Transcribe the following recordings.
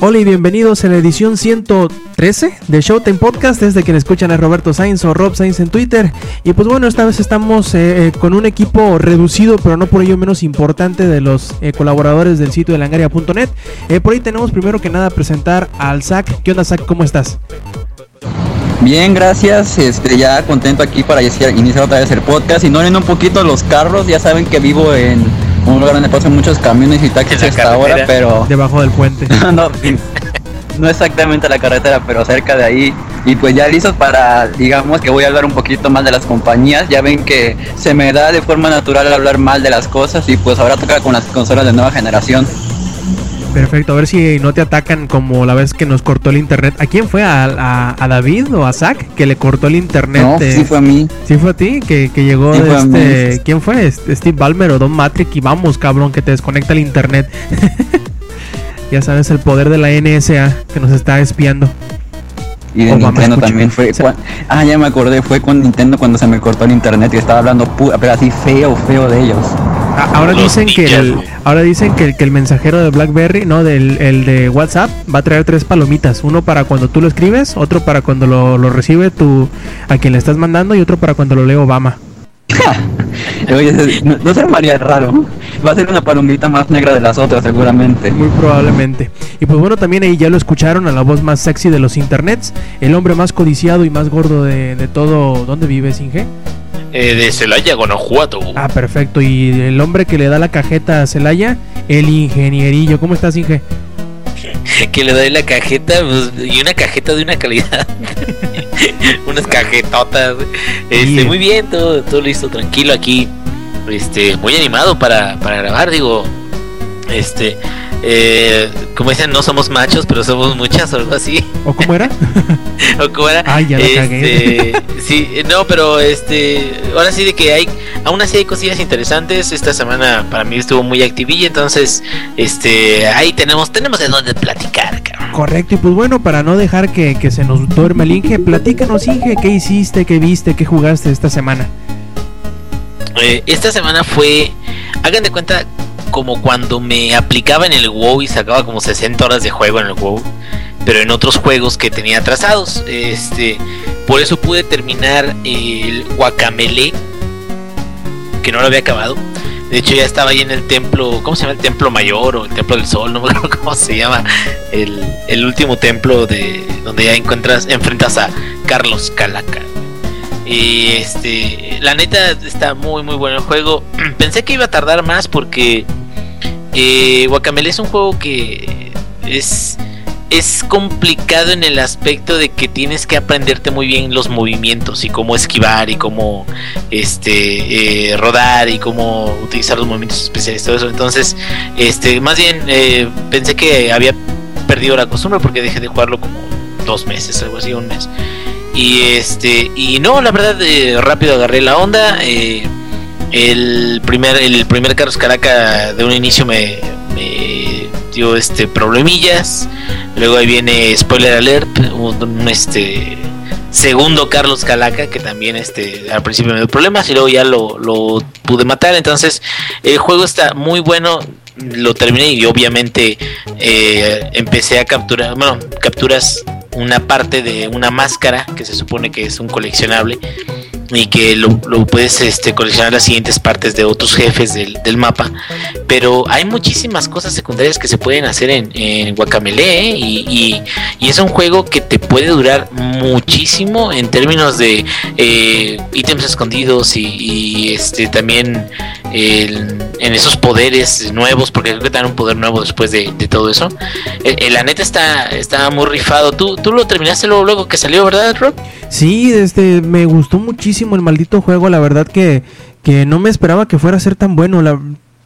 Hola y bienvenidos a la edición 113 de Showtime Podcast. Desde quien escuchan a Roberto Sainz o Rob Sainz en Twitter. Y pues bueno, esta vez estamos eh, eh, con un equipo reducido, pero no por ello menos importante, de los eh, colaboradores del sitio de langaria.net. por ahí tenemos primero que nada presentar al Zach. ¿Qué onda, Zach? ¿Cómo estás? Bien, gracias. Este, ya contento aquí para iniciar otra vez el podcast. Y no un poquito los carros, ya saben que vivo en un lugar donde pasan muchos camiones y taxis hasta ahora, pero... Debajo del puente. no, no exactamente la carretera, pero cerca de ahí. Y pues ya listos para, digamos que voy a hablar un poquito más de las compañías. Ya ven que se me da de forma natural hablar mal de las cosas y pues ahora toca con las consolas de nueva generación. Perfecto, a ver si no te atacan como la vez que nos cortó el internet. ¿A quién fue? ¿A, David o a Zach que le cortó el internet? No, sí fue a mí. ¿Sí fue a ti? Que, llegó este... ¿Quién fue? Steve Ballmer o Don Matrix y vamos, cabrón, que te desconecta el internet. ya sabes, el poder de la NSA que nos está espiando. Y de Nintendo también fue. ah, ya me acordé, fue con Nintendo cuando se me cortó el internet y estaba hablando pero así feo, feo de ellos. Ahora dicen, que el, ahora dicen que el, que el mensajero de BlackBerry, no, del el de WhatsApp, va a traer tres palomitas. Uno para cuando tú lo escribes, otro para cuando lo, recibe tú, a quien le estás mandando y otro para cuando lo lee Obama. Oye, no, se María raro. Va a ser una palomita más negra de las otras, seguramente. Muy probablemente. Y pues bueno, también ahí ya lo escucharon a la voz más sexy de los internets. El hombre más codiciado y más gordo de, de todo. ¿Dónde vives, Inge? Eh, de Celaya, Guanajuato. Ah, perfecto. Y el hombre que le da la cajeta a Celaya, el ingenierillo. ¿Cómo estás, Inge? que le doy la cajeta pues, y una cajeta de una calidad. Unas cajetotas. Este, muy bien, todo, todo listo, tranquilo aquí. Este, muy animado para, para grabar, digo. Este, eh, como dicen, no somos machos, pero somos muchas o algo así. ¿O cómo era? ¿O cómo era? Ay, ya este, Sí, no, pero este, ahora sí de que hay, aún así hay cosillas interesantes. Esta semana para mí estuvo muy activilla, entonces, este, ahí tenemos, tenemos de dónde platicar, Correcto, y pues bueno, para no dejar que, que se nos duerma el Inge, platícanos, Inge, ¿qué hiciste, qué viste, qué jugaste esta semana? Eh, esta semana fue, hagan de cuenta, como cuando me aplicaba en el WoW y sacaba como 60 horas de juego en el WoW, pero en otros juegos que tenía trazados. Este, por eso pude terminar el Guacamele, que no lo había acabado. De hecho ya estaba ahí en el templo, ¿cómo se llama? El templo mayor o el templo del sol, no me acuerdo cómo se llama. El, el último templo de donde ya encuentras, enfrentas a Carlos Calaca. Y este, la neta está muy muy bueno el juego. Pensé que iba a tardar más porque eh, Guacamele es un juego que es es complicado en el aspecto de que tienes que aprenderte muy bien los movimientos y cómo esquivar y cómo este eh, rodar y cómo utilizar los movimientos especiales todo eso entonces este más bien eh, pensé que había perdido la costumbre porque dejé de jugarlo como dos meses algo así un mes y este, y no, la verdad, eh, rápido agarré la onda. Eh, el primer, el primer Carlos Caraca de un inicio me, dio este problemillas. Luego ahí viene spoiler alert, un, este segundo Carlos Calaca que también este al principio me dio problemas y luego ya lo, pude matar. Entonces el juego está muy bueno lo terminé y obviamente eh, empecé a capturar, bueno, capturas una parte de una máscara que se supone que es un coleccionable y que lo, puedes este, coleccionar las siguientes partes de otros jefes del, mapa. Pero hay muchísimas cosas secundarias que se pueden hacer en, en Guacamele ¿eh? y, es un juego que te puede durar muchísimo en términos de eh, ítems escondidos y, este también en esos poderes nuevos, porque creo que te dan un poder nuevo después de, todo eso. Eh, la neta está, está muy rifado. ¿Tú, tú lo terminaste luego, luego que salió, ¿verdad, Rob? Sí, este, me gustó muchísimo el maldito juego, la verdad que, que no me esperaba que fuera a ser tan bueno. La,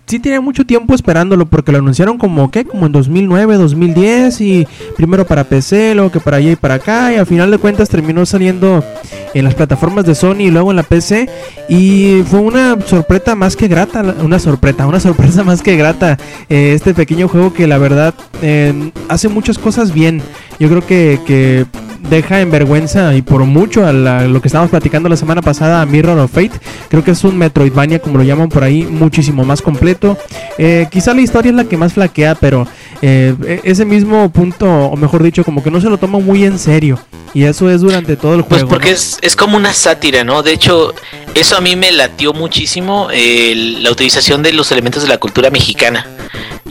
sí tenía mucho tiempo esperándolo porque lo anunciaron como ¿qué? como en 2009, 2010 y primero para PC, luego que para allá y para acá y al final de cuentas terminó saliendo en las plataformas de Sony y luego en la PC y fue una sorpresa más que grata, una sorpresa, una sorpresa más que grata eh, este pequeño juego que la verdad eh, hace muchas cosas bien. Yo creo que, que deja en vergüenza y por mucho a la- lo que estábamos platicando la semana pasada a Mirror of Fate. Creo que es un Metroidvania, como lo llaman por ahí, muchísimo más completo. Eh, quizá la historia es la que más flaquea, pero eh, e- ese mismo punto, o mejor dicho, como que no se lo toma muy en serio. Y eso es durante todo el Pues juego. porque ¿no? es, es como una sátira, ¿no? De hecho, eso a mí me latió muchísimo, el- la utilización de los elementos de la cultura mexicana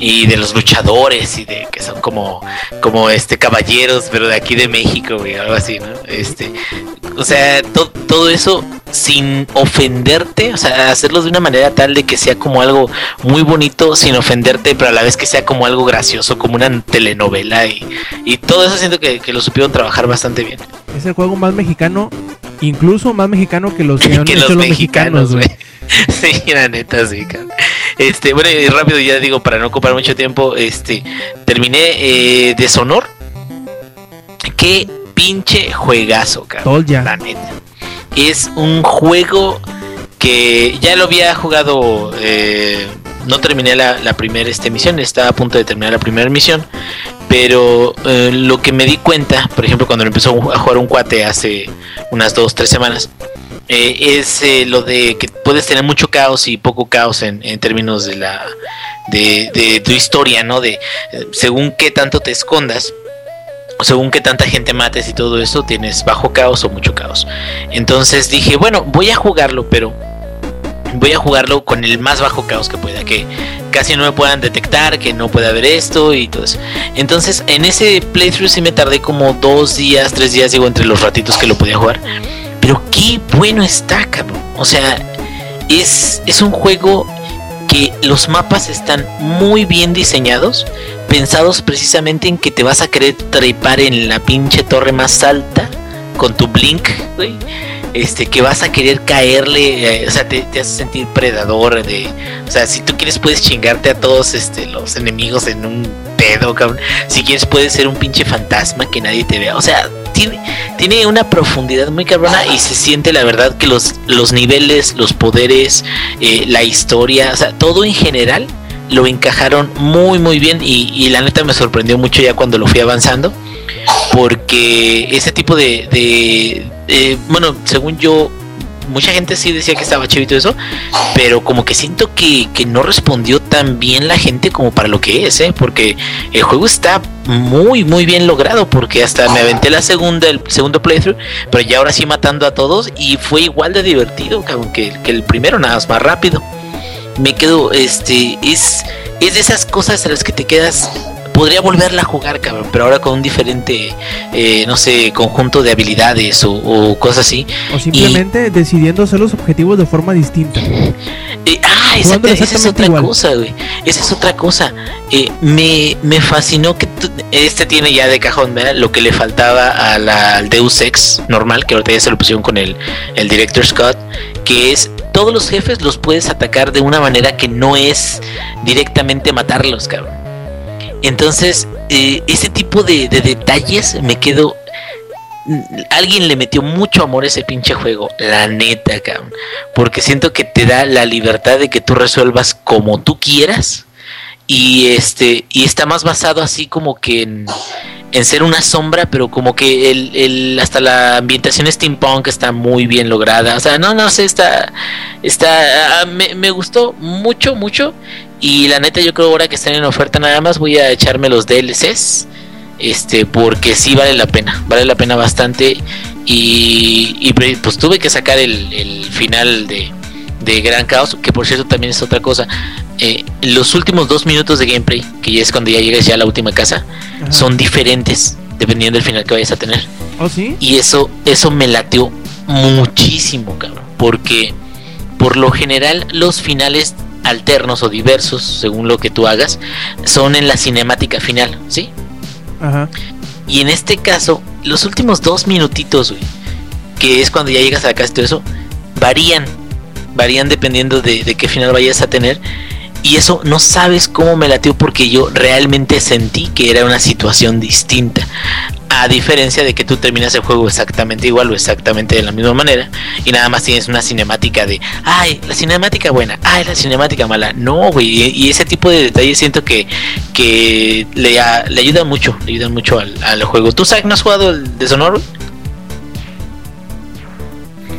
y de los luchadores y de que son como, como este caballeros, pero de aquí de México, güey, algo así, ¿no? Este, o sea, to- todo eso sin ofenderte, o sea, hacerlo de una manera tal de que sea como algo muy bonito sin ofenderte, pero a la vez que sea como algo gracioso, como una telenovela y, y todo eso siento que, que lo supieron trabajar bastante bien. Es el juego más mexicano, incluso más mexicano que los que han que hecho los los mexicanos, güey. Sí, la neta, sí, cabrón. Este, bueno, y rápido ya digo, para no ocupar mucho tiempo, este, terminé eh, de Sonor. Qué pinche juegazo, cabrón. La neta. Es un juego que ya lo había jugado. eh, no terminé la, la primera este, misión, estaba a punto de terminar la primera misión. Pero eh, lo que me di cuenta, por ejemplo, cuando lo empezó a jugar un cuate hace unas dos, tres semanas, eh, es eh, lo de que puedes tener mucho caos y poco caos en, términos de la de, de tu historia, ¿no? De eh, según qué tanto te escondas, según qué tanta gente mates y todo eso, tienes bajo caos o mucho caos. Entonces dije, bueno, voy a jugarlo, pero voy a jugarlo con el más bajo caos que pueda, que casi no me puedan detectar, que no pueda haber esto y todo eso. Entonces, en ese playthrough sí me tardé como dos días, tres días, digo, entre los ratitos que lo podía jugar. Pero qué bueno está, cabrón. O sea, es, es un juego que los mapas están muy bien diseñados, pensados precisamente en que te vas a querer trepar en la pinche torre más alta con tu blink. Este, que vas a querer caerle, eh, o sea, te, te hace sentir predador de, o sea, si tú quieres puedes chingarte a todos este, los enemigos en un pedo, cabrón. Si quieres puedes ser un pinche fantasma que nadie te vea. O sea, tiene, tiene una profundidad muy cabrona y se siente la verdad que los, los niveles, los poderes, eh, la historia, o sea, todo en general lo encajaron muy muy bien y, y la neta me sorprendió mucho ya cuando lo fui avanzando porque ese tipo de, de, de- bueno según yo mucha gente sí decía que estaba chido y todo eso pero como que siento que, que no respondió tan bien la gente como para lo que es ¿eh? porque el juego está muy muy bien logrado porque hasta me aventé la segunda el segundo playthrough pero ya ahora sí matando a todos y fue igual de divertido que, que el primero nada más más rápido me quedo, este, es, es de esas cosas a las que te quedas. Podría volverla a jugar, cabrón, pero ahora con un diferente, eh, no sé, conjunto de habilidades o, o cosas así. O simplemente decidiendo hacer los objetivos de forma distinta. Eh, ah, exacta- esa es otra igual. cosa, güey. Esa es otra cosa. Eh, me, me fascinó que este tiene ya de cajón, ¿verdad? Lo que le faltaba a la, al Deus Ex normal, que ahorita ya se lo pusieron con el, el Director Scott, que es todos los jefes los puedes atacar de una manera que no es directamente matarlos, cabrón. Entonces, eh, ese tipo de, de detalles me quedo. Alguien le metió mucho amor a ese pinche juego, la neta, cabrón. Porque siento que te da la libertad de que tú resuelvas como tú quieras. Y este, y está más basado así como que en, en ser una sombra, pero como que el, el- hasta la ambientación steampunk está muy bien lograda. O sea, no, no sé, está, está, ah, me, me gustó mucho, mucho. Y la neta, yo creo ahora que están en oferta nada más voy a echarme los DLCs. Este, porque sí vale la pena, vale la pena bastante. Y, pues tuve que sacar el, el final de, de Gran Caos, que por cierto también es otra cosa. Eh, los últimos dos minutos de gameplay, que ya es cuando ya llegas ya a la última casa, Ajá. son diferentes dependiendo del final que vayas a tener. ¿Oh, sí? Y eso, eso me lateó muchísimo, cabrón. Porque por lo general los finales alternos o diversos, según lo que tú hagas, son en la cinemática final, ¿sí? Ajá. Y en este caso, los últimos dos minutitos, güey, que es cuando ya llegas a la casa y todo eso, varían. Varían dependiendo de, de qué final vayas a tener. y eso no sabes cómo me latió porque yo realmente sentí que era una situación distinta. A diferencia de que tú terminas el juego exactamente igual o exactamente de la misma manera y nada más tienes una cinemática de, ay, la cinemática buena, ay, la cinemática mala. No, güey, y ese tipo de detalles siento que, que le, le ayudan mucho, le ayudan mucho al, al juego. ¿Tú, Zack, no has jugado el Deshonor?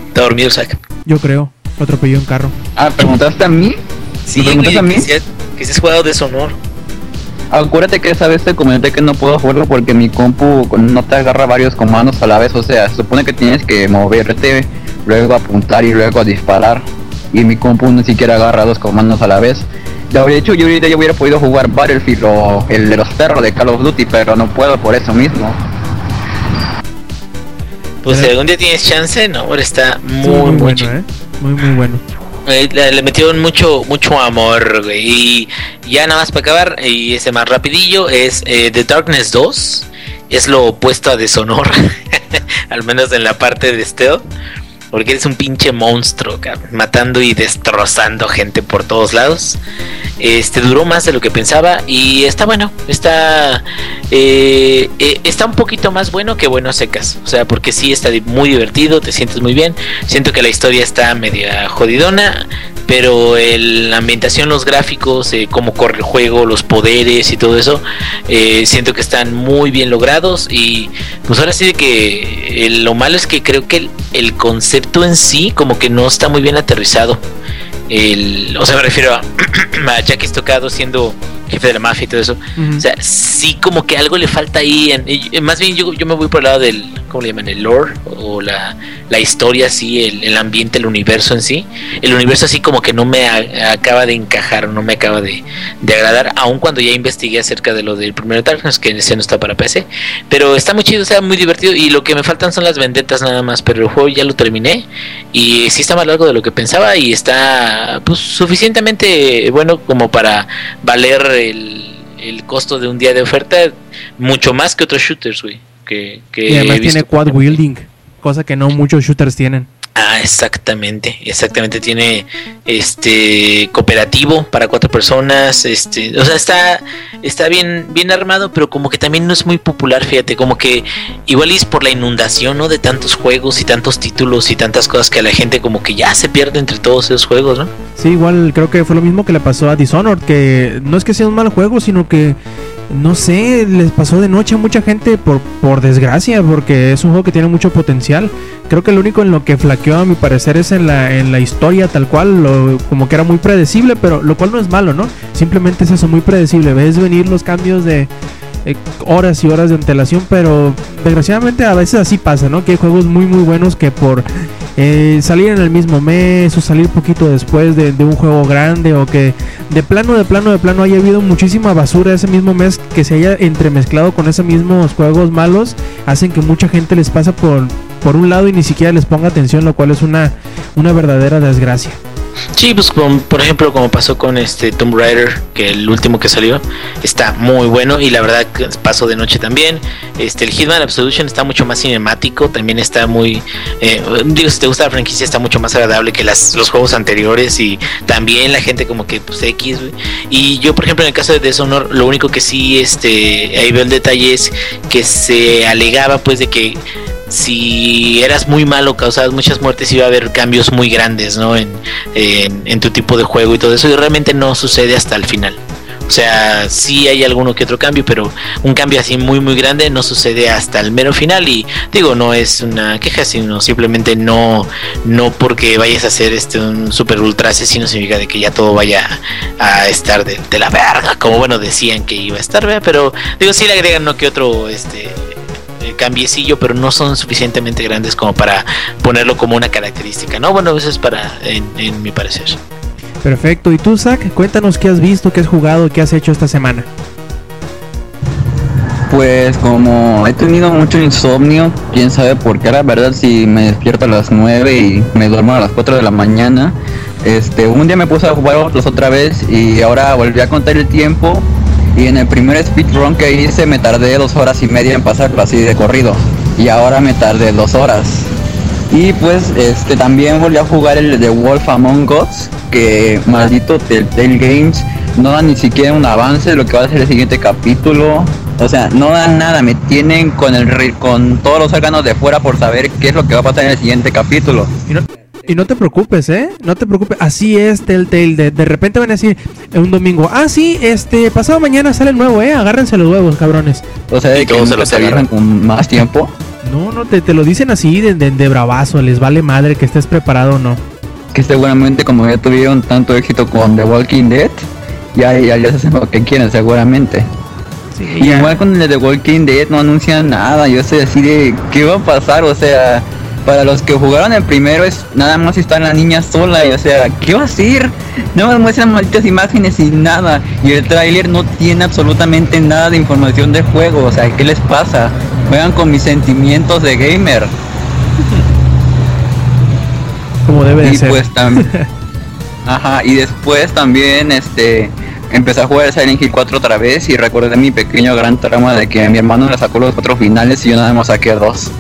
¿Está dormido, Zack? Yo creo. Atropelló en carro. Ah, ¿preguntaste a mí? Sí, ¿Me preguntaste a mí? Que si, has- que si has jugado Deshonor. Acuérdate que esa vez te comenté que no puedo jugarlo porque mi compu no te agarra varios comandos a la vez. O sea, se supone que tienes que moverte, luego apuntar y luego disparar. Y mi compu ni siquiera agarra dos comandos a la vez. De hecho, yo ahorita ya hubiera podido jugar Battlefield o el de los perros de Call of Duty, pero no puedo por eso mismo. Pues si algún día tienes chance, no, ahora está muy, muy, bueno. ¿eh? Muy, muy bueno. Eh, Le, metieron mucho mucho amor, güey. Y ya nada más para acabar, y ese más rapidillo, es eh, The Darkness 2. Es lo opuesto a Deshonor. Al menos en la parte de stealth. Porque eres un pinche monstruo, matando y destrozando gente por todos lados. Este duró más de lo que pensaba y está bueno, está eh, eh, está un poquito más bueno que bueno secas, o sea, porque sí está muy divertido, te sientes muy bien. Siento que la historia está media jodidona, pero la ambientación, los gráficos, eh, cómo corre el juego, los poderes y todo eso, siento que están muy bien logrados y pues ahora sí de que lo malo es que creo que el concepto en sí como que no está muy bien aterrizado. El, o sea, me refiero a, a Jackie Estocado siendo jefe de la mafia y todo eso. O sea, sí como que algo le falta ahí. en- y- más bien yo, yo me voy por el lado del, ¿cómo le llaman? El lore o la, la historia así, el, el ambiente, el universo en sí. El universo así como que no me a- acaba de encajar, no me acaba de, de agradar, aun cuando ya investigué acerca de lo del primer Darkness, que ese no está para PC. Pero está muy chido, está muy divertido y lo que me faltan son las vendetas nada más, pero el juego ya lo terminé y sí está más largo de lo que pensaba y está pues suficientemente bueno como para valer el, el costo de un día de oferta, mucho más que otros shooters, güey. Que, que Y además tiene quad wielding, cosa que no muchos shooters tienen. Ah, exactamente, exactamente tiene este cooperativo para cuatro personas, este, o sea, está está bien bien armado, pero como que también no es muy popular, fíjate, como que igual es por la inundación, ¿no? De tantos juegos y tantos títulos y tantas cosas que a la gente como que ya se pierde entre todos esos juegos, ¿no? Sí, igual creo que fue lo mismo que le pasó a Dishonored, que no es que sea un mal juego, sino que no sé, les pasó de noche a mucha gente por, por desgracia, porque es un juego que tiene mucho potencial. Creo que lo único en lo que flaqueó a mi parecer es en la, en la historia tal cual, lo- como que era muy predecible, pero lo cual no es malo, ¿no? Simplemente es eso, muy predecible. Ves venir los cambios de eh, horas y horas de antelación, pero desgraciadamente a veces así pasa, ¿no? Que hay juegos muy muy buenos que por eh, salir en el mismo mes o salir poquito después de, de un juego grande o que de plano, de plano, de plano haya habido muchísima basura ese mismo mes que se haya entremezclado con esos mismos juegos malos, hacen que mucha gente les pasa por, por un lado y ni siquiera les ponga atención, lo cual es una, una verdadera desgracia. Sí, pues por ejemplo como pasó con este Tomb Raider, que el último que salió está muy bueno y la verdad pasó de noche también. Este el Hitman Absolution está mucho más cinemático, también está muy eh, digo si te gusta la franquicia está mucho más agradable que las, los juegos anteriores y también la gente como que pues X. Y yo por ejemplo en el caso de Dishonor lo único que sí este ahí veo el detalle es que se alegaba pues de que si eras muy malo, causabas muchas muertes, iba a haber cambios muy grandes, ¿no? En, en, tu tipo de juego y todo eso, y realmente no sucede hasta el final. O sea, sí hay alguno que otro cambio, pero un cambio así muy muy grande no sucede hasta el mero final y digo, no es una queja, sino simplemente no no porque vayas a hacer este un super ultra asesino significa de que ya todo vaya a estar de, de la verga, como bueno decían que iba a estar, ¿verdad? pero digo, sí le agregan no que otro este cambiecillo, pero no son suficientemente grandes como para ponerlo como una característica, ¿no? Bueno, eso es para, en, en mi parecer. Perfecto, y tú Zach, cuéntanos qué has visto, qué has jugado, qué has hecho esta semana. Pues como he tenido mucho insomnio, quién sabe por qué, la verdad si me despierto a las 9 y me duermo a las 4 de la mañana. Este, un día me puse a jugar otros otra vez y ahora volví a contar el tiempo y en el primer speedrun que hice me tardé dos horas y media en pasarlo así de corrido y ahora me tardé dos horas. Y pues este también volví a jugar el de Wolf Among Us que maldito Telltale Games no da ni siquiera un avance de lo que va a ser el siguiente capítulo. O sea, no dan nada, me tienen con el con todos los órganos de fuera por saber qué es lo que va a pasar en el siguiente capítulo. Y no, te preocupes, ¿eh? No te preocupes. Así es Telltale. De, de repente van a decir un domingo, ah, sí, este, pasado mañana sale el nuevo, ¿eh? Agárrense los huevos, cabrones. O sea, Y de que todos se los agarran. con más tiempo. No, no, te, te lo dicen así de, de, de bravazo. Les vale madre que estés preparado o no. Que seguramente como ya tuvieron tanto éxito con The Walking Dead, ya, ya les hacen lo que quieren seguramente. Y igual con el de The Walking Dead no anuncian nada, yo estoy así de qué va a pasar, o sea, para los que jugaron el primero es nada más está la niña sola y o sea, ¿qué va a hacer? No me muestran malditas imágenes y nada, y el tráiler no tiene absolutamente nada de información del juego, o sea, ¿qué les pasa? Juegan con mis sentimientos de gamer. Como debe de y ser. pues también ajá y después también este empecé a jugar Silent Hill 4 otra vez y recordé mi pequeño gran trama de que mi hermano le sacó los cuatro finales y yo nada más saqué dos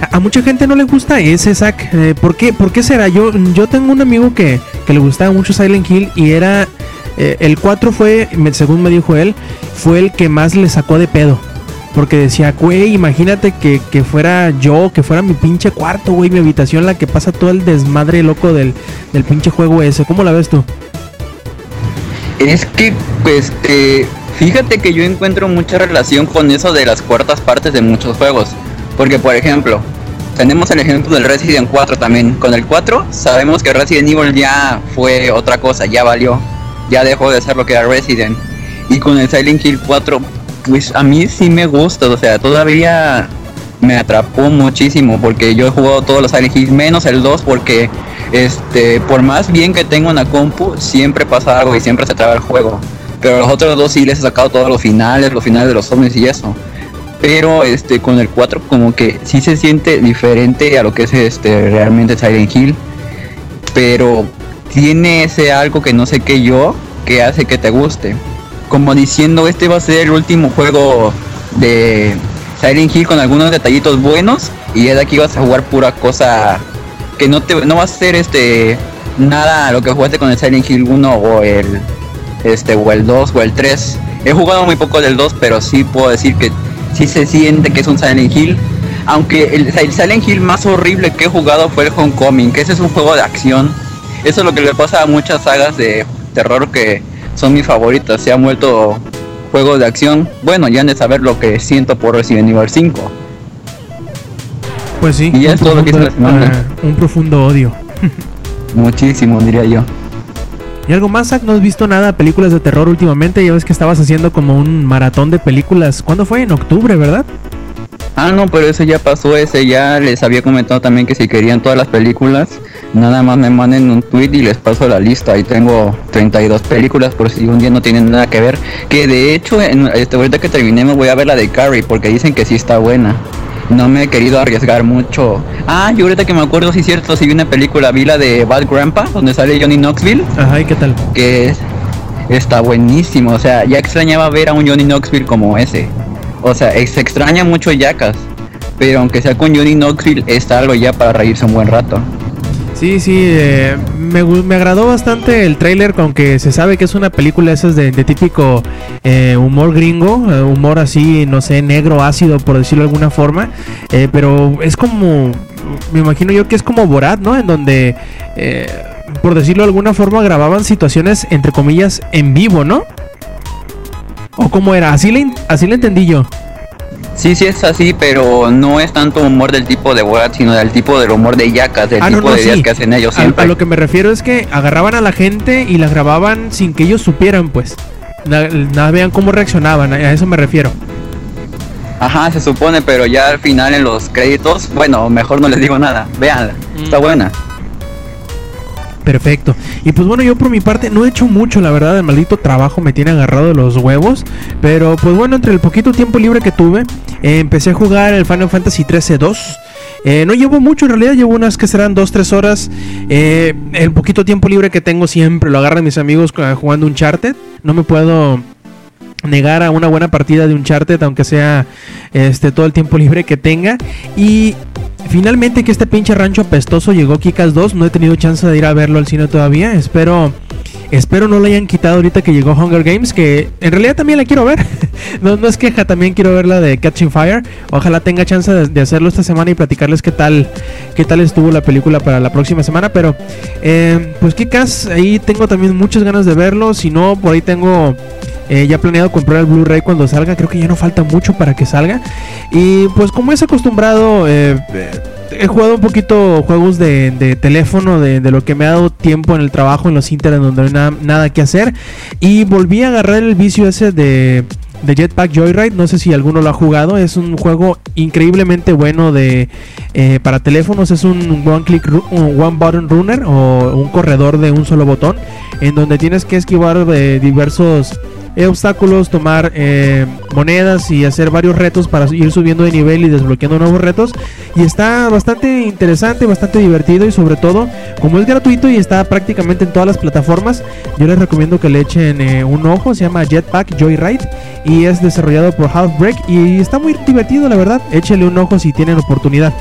A, mucha gente no le gusta ese Zack. Eh, ¿por, qué, ¿Por qué será? Yo, yo tengo un amigo que, que le gustaba mucho Silent Hill y era. eh, el 4 fue, según me dijo él, fue el que más le sacó de pedo. Porque decía, güey, imagínate que, que fuera yo, que fuera mi pinche cuarto, güey, mi habitación, la que pasa todo el desmadre loco del, del pinche juego ese. ¿Cómo la ves tú? es que pues eh, fíjate que yo encuentro mucha relación con eso de las cuartas partes de muchos juegos porque por ejemplo tenemos el ejemplo del Resident 4 también. Con el 4 sabemos que Resident Evil ya fue otra cosa ya valió ya dejó de ser lo que era Resident. Y con el Silent Hill 4 pues a mí sí me gusta o sea todavía me atrapó muchísimo porque yo he jugado todos los Silent Hill menos el 2 porque este por más bien que tengo una compu siempre pasa algo y siempre se traba el juego. Pero los otros dos sí les he sacado todos los finales los finales de los zombies y eso pero este con el 4 como que sí se siente diferente a lo que es este realmente Silent Hill pero tiene ese algo que no sé qué yo que hace que te guste como diciendo este va a ser el último juego de Silent Hill con algunos detallitos buenos y ya de aquí vas a jugar pura cosa que no te no va a ser este nada lo que jugaste con el Silent Hill 1 o el este o el 2 o el 3. He jugado muy poco del 2, pero sí puedo decir que sí se siente que es un Silent Hill. Aunque el, el Silent Hill más horrible que he jugado fue el Homecoming, que ese es un juego de acción. Eso es lo que le pasa a muchas sagas de terror que son mis favoritas. Se han vuelto juegos de acción. Bueno, ya han de saber lo que siento por Resident Evil 5. Pues sí. Y ya es todo lo que hice la profundo- semana. ah, un profundo odio. Muchísimo, diría yo. ¿Y algo más, Zack? ¿No has visto nada de películas de terror últimamente? Ya ves que estabas haciendo como un maratón de películas. ¿Cuándo fue? En octubre, ¿verdad? Ah, no, pero eso ya pasó, ese ya les había comentado también que si querían todas las películas, nada más me manden un tweet y les paso la lista. Ahí tengo 32 películas por si un día no tienen nada que ver. Que de hecho, este, ahorita que terminé me voy a ver la de Carrie porque dicen que sí está buena. No me he querido arriesgar mucho. Ah, yo ahorita que me acuerdo, sí es cierto, sí vi una película, vi la de Bad Grandpa, donde sale Johnny Knoxville, Ajá, ¿y qué tal? que es- está buenísimo. O sea, ya extrañaba ver a un Johnny Knoxville como ese. O sea, se extraña mucho Jackass. Pero aunque sea con Johnny Knoxville, está algo ya para reírse un buen rato. Sí, sí, eh, me, me agradó bastante el tráiler, aunque se sabe que es una película esas de, típico eh, humor gringo, eh, humor así, no sé, negro, ácido, por decirlo de alguna forma, eh, pero es como, me imagino yo que es como Borat, ¿no? En donde, por decirlo de alguna forma, grababan situaciones, entre comillas, en vivo, ¿no? ¿O cómo era? Así le, así le entendí yo. Sí, sí es así, pero no es tanto humor del tipo de Borat, sino del tipo del humor de Jackass, del Ah, tipo no, de días sí. que hacen ellos A, siempre. a lo que me refiero es que agarraban a la gente y la grababan sin que ellos supieran, pues. Na- Nada, vean cómo reaccionaban, a eso me refiero. Ajá, se supone, pero ya al final en los créditos, bueno, mejor no les digo nada. Vean, está Mm. buena. Perfecto. Y pues bueno, yo por mi parte no he hecho mucho, la verdad, el maldito trabajo me tiene agarrado los huevos. Pero pues bueno, entre el poquito tiempo libre que tuve, empecé a jugar el Final Fantasy 13 2. Eh, no llevo mucho, en realidad llevo unas que serán 2-3 horas. Eh, el poquito tiempo libre que tengo siempre lo agarran mis amigos jugando Uncharted. No me puedo negar a una buena partida de Uncharted, aunque sea este todo el tiempo libre que tenga. Y finalmente que este pinche rancho apestoso llegó Kikas 2. No he tenido chance de ir a verlo al cine todavía. Espero Espero no lo hayan quitado ahorita que llegó Hunger Games, que en realidad también la quiero ver. no, no es queja, también quiero ver la de Catching Fire. Ojalá tenga chance de, hacerlo esta semana y platicarles qué tal, qué tal estuvo la película para la próxima semana. Pero, eh, pues Kikas, ahí tengo también muchas ganas de verlo. Si no, por ahí tengo eh, ya planeado comprar el Blu-ray cuando salga. Creo que ya no falta mucho para que salga. Y pues como es acostumbrado, eh, he jugado un poquito juegos de, teléfono, de, lo que me ha dado tiempo en el trabajo, en los internet donde no hay nada, que hacer. Y volví a agarrar el vicio ese de, Jetpack Joyride. No sé si alguno lo ha jugado. Es un juego increíblemente bueno de eh, para teléfonos. Es un one click, one button runner o un corredor de un solo botón. En donde tienes que esquivar de diversos eh, obstáculos, tomar eh, monedas y hacer varios retos para ir subiendo de nivel y desbloqueando nuevos retos. Y está bastante interesante, bastante divertido y sobre todo, como es gratuito y está prácticamente en todas las plataformas, yo les recomiendo que le echen eh, un ojo. Se llama Jetpack Joyride y es desarrollado por Halfbreak y está muy divertido, la verdad. Échenle un ojo si tienen oportunidad.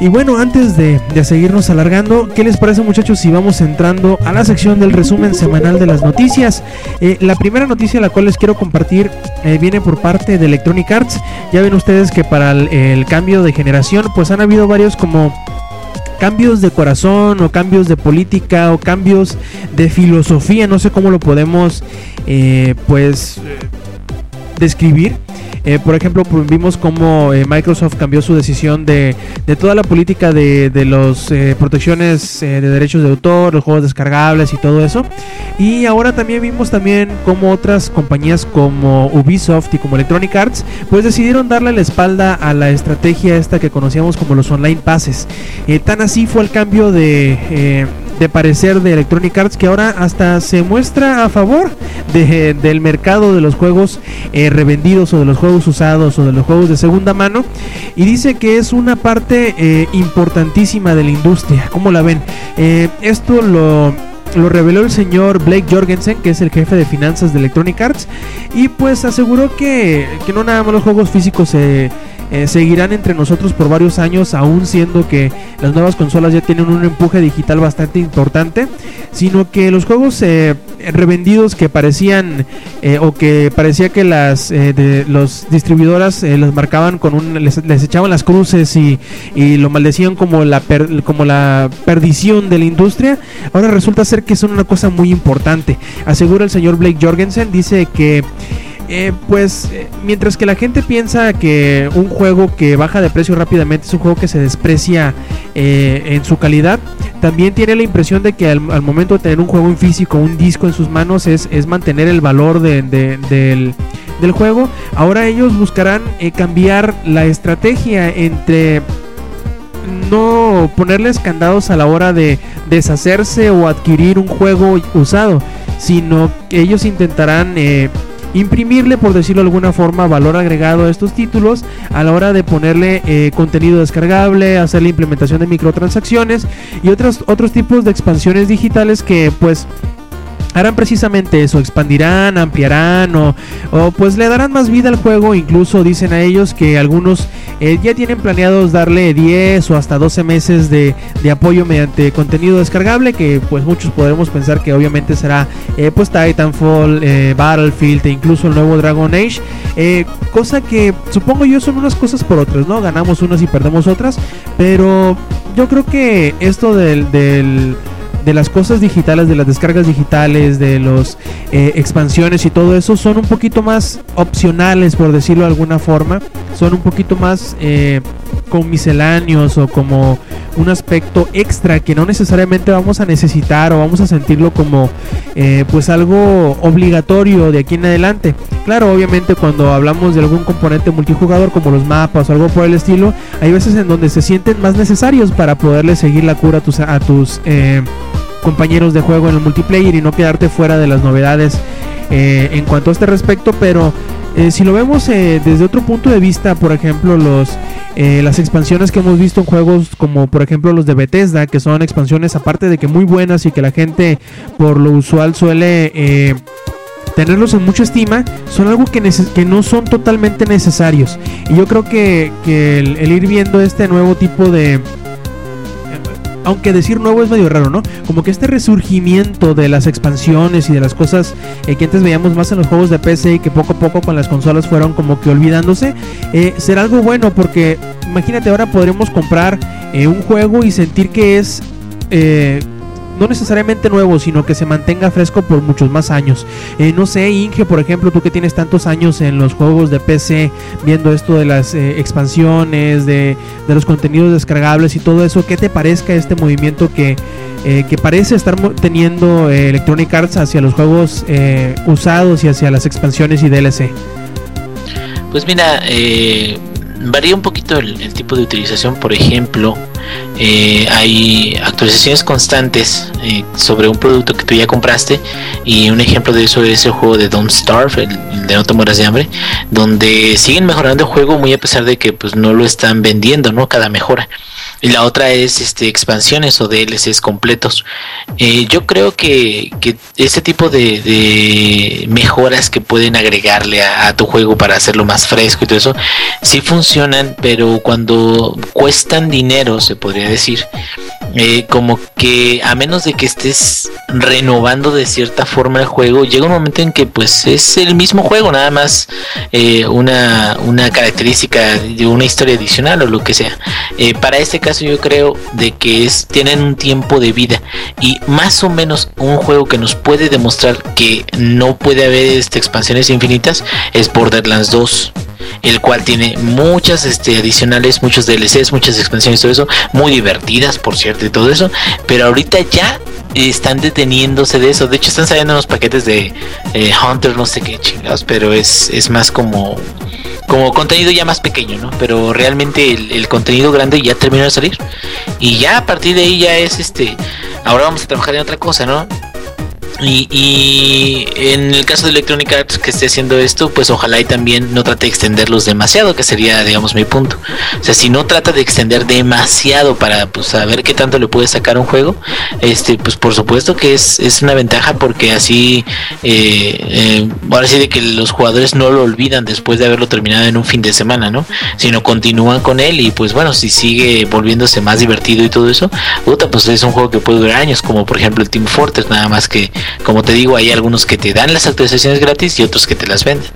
Y bueno, antes de, seguirnos alargando, ¿qué les parece muchachos si vamos entrando a la sección del resumen semanal de las noticias? Eh, la primera noticia la cual les quiero compartir eh, viene por parte de Electronic Arts. Ya ven ustedes que para el, cambio de generación pues han habido varios como cambios de corazón o cambios de política o cambios de filosofía, no sé cómo lo podemos eh, pues describir. Eh, por ejemplo, pues, vimos cómo eh, Microsoft cambió su decisión de, toda la política de, las eh, protecciones de derechos de autor, los juegos descargables y todo eso. Y ahora también vimos también cómo otras compañías como Ubisoft y como Electronic Arts pues decidieron darle la espalda a la estrategia esta que conocíamos como los online passes. tan así fue el cambio de de parecer de Electronic Arts que ahora hasta se muestra a favor del mercado de los juegos eh, revendidos o de los juegos usados o de los juegos de segunda mano y dice que es una parte eh, importantísima de la industria. ¿Cómo la ven? Eh, esto lo lo reveló el señor Blake Jorgensen, que es el jefe de finanzas de Electronic Arts, y pues aseguró que, que no nada más los juegos físicos se eh, seguirán entre nosotros por varios años, aún siendo que las nuevas consolas ya tienen un empuje digital bastante importante, sino que los juegos eh, revendidos que parecían eh, o que parecía que las los distribuidoras las marcaban con un les, echaban las cruces y, y, lo maldecían como la como la perdición de la industria, ahora resulta ser que son una cosa muy importante. Asegura el señor Blake Jorgensen, dice que eh, pues eh, mientras que la gente piensa que un juego que baja de precio rápidamente es un juego que se desprecia eh, en su calidad, también tiene la impresión de que al, momento de tener un juego en físico, un disco en sus manos, es, mantener el valor del, del, juego. Ahora ellos buscarán cambiar la estrategia entre no ponerles candados a la hora de deshacerse o adquirir un juego usado, sino que ellos intentarán imprimirle, por decirlo de alguna forma, valor agregado a estos títulos a la hora de ponerle eh, contenido descargable, hacer la implementación de microtransacciones y otros, otros tipos de expansiones digitales que pues harán precisamente eso, expandirán, ampliarán o, pues le darán más vida al juego, incluso dicen a ellos que algunos eh, ya tienen planeados darle 10 o hasta 12 meses de, apoyo mediante contenido descargable, que pues muchos podremos pensar que obviamente será eh, pues Titanfall, eh, Battlefield e incluso el nuevo Dragon Age, cosa que supongo yo son unas cosas por otras, ¿no? Ganamos unas y perdemos otras, pero yo creo que esto del de las cosas digitales, de las descargas digitales, de las eh, expansiones y todo eso son un poquito más opcionales, por decirlo de alguna forma. Son un poquito más eh, como misceláneos o como un aspecto extra que no necesariamente vamos a necesitar o vamos a sentirlo como eh, pues algo obligatorio de aquí en adelante. Claro, obviamente cuando hablamos de algún componente multijugador como los mapas o algo por el estilo, hay veces en donde se sienten más necesarios para poderle seguir la cura a tus, a tus compañeros de juego en el multiplayer y no quedarte fuera de las novedades eh, en cuanto a este respecto, pero eh, si lo vemos eh, desde otro punto de vista, por ejemplo, los las expansiones que hemos visto en juegos como por ejemplo los de Bethesda, que son expansiones aparte de que muy buenas y que la gente por lo usual suele tenerlos en mucha estima son algo que, que no son totalmente necesarios. Y yo creo que, el ir viendo este nuevo tipo de aunque decir nuevo es medio raro, ¿no? Como que este resurgimiento de las expansiones y de las cosas eh, que antes veíamos más en los juegos de PC y que poco a poco con las consolas fueron como que olvidándose, eh, será algo bueno porque imagínate ahora podremos comprar eh, un juego y sentir que es no necesariamente nuevo, sino que se mantenga fresco por muchos más años. Eh, no sé, Inge, por ejemplo, tú que tienes tantos años en los juegos de PC, viendo esto de las eh, expansiones, de, los contenidos descargables y todo eso, ¿qué te parezca este movimiento que, eh, parece estar teniendo Electronic Arts hacia los juegos usados y hacia las expansiones y DLC? Pues mira, varía un poquito el, tipo de utilización. Por ejemplo, eh, hay actualizaciones constantes eh, sobre un producto que tú ya compraste. Y un ejemplo de eso es el juego de Don't Starve, el, de No te mueras de hambre, donde siguen mejorando el juego muy a pesar de que pues no lo están vendiendo, ¿no? Cada mejora y la otra es este expansiones o DLCs completos. Eh, yo creo que, que este tipo de, mejoras que pueden agregarle a, tu juego para hacerlo más fresco y todo eso, sí funcionan, pero cuando cuestan dinero, se podría decir, eh, como que a menos de que estés renovando de cierta forma el juego, llega un momento en que pues es el mismo juego, nada más eh, una, una característica de una historia adicional o lo que sea. para este caso yo creo de que es tienen un tiempo de vida y más o menos un juego que nos puede demostrar que no puede haber este, expansiones infinitas es Borderlands 2 el cual tiene muchas este, adicionales, muchos DLCs, muchas expansiones, todo eso, muy divertidas, por cierto, y todo eso, pero ahorita ya están deteniéndose de eso. De hecho, están saliendo unos paquetes de eh, Hunter, no sé qué chingados, pero es, es más como como contenido ya más pequeño, ¿no? Pero realmente el, contenido grande ya terminó de salir. Y ya a partir de ahí ya es este. Ahora vamos a trabajar en otra cosa, ¿no? Y, en el caso de Electronic Arts que esté haciendo esto, pues ojalá y también no trate de extenderlos demasiado, que sería, digamos, mi punto. O sea, si no trata de extender demasiado para pues saber qué tanto le puede sacar un juego, este, pues por supuesto que es, es una ventaja porque así, eh, eh, ahora sí de que los jugadores no lo olvidan después de haberlo terminado en un fin de semana, ¿no? Sino continúan con él y pues bueno, si sigue volviéndose más divertido y todo eso, puta, pues es un juego que puede durar años, como por ejemplo el Team Fortress, nada más que como te digo, hay algunos que te dan las actualizaciones gratis y otros que te las venden.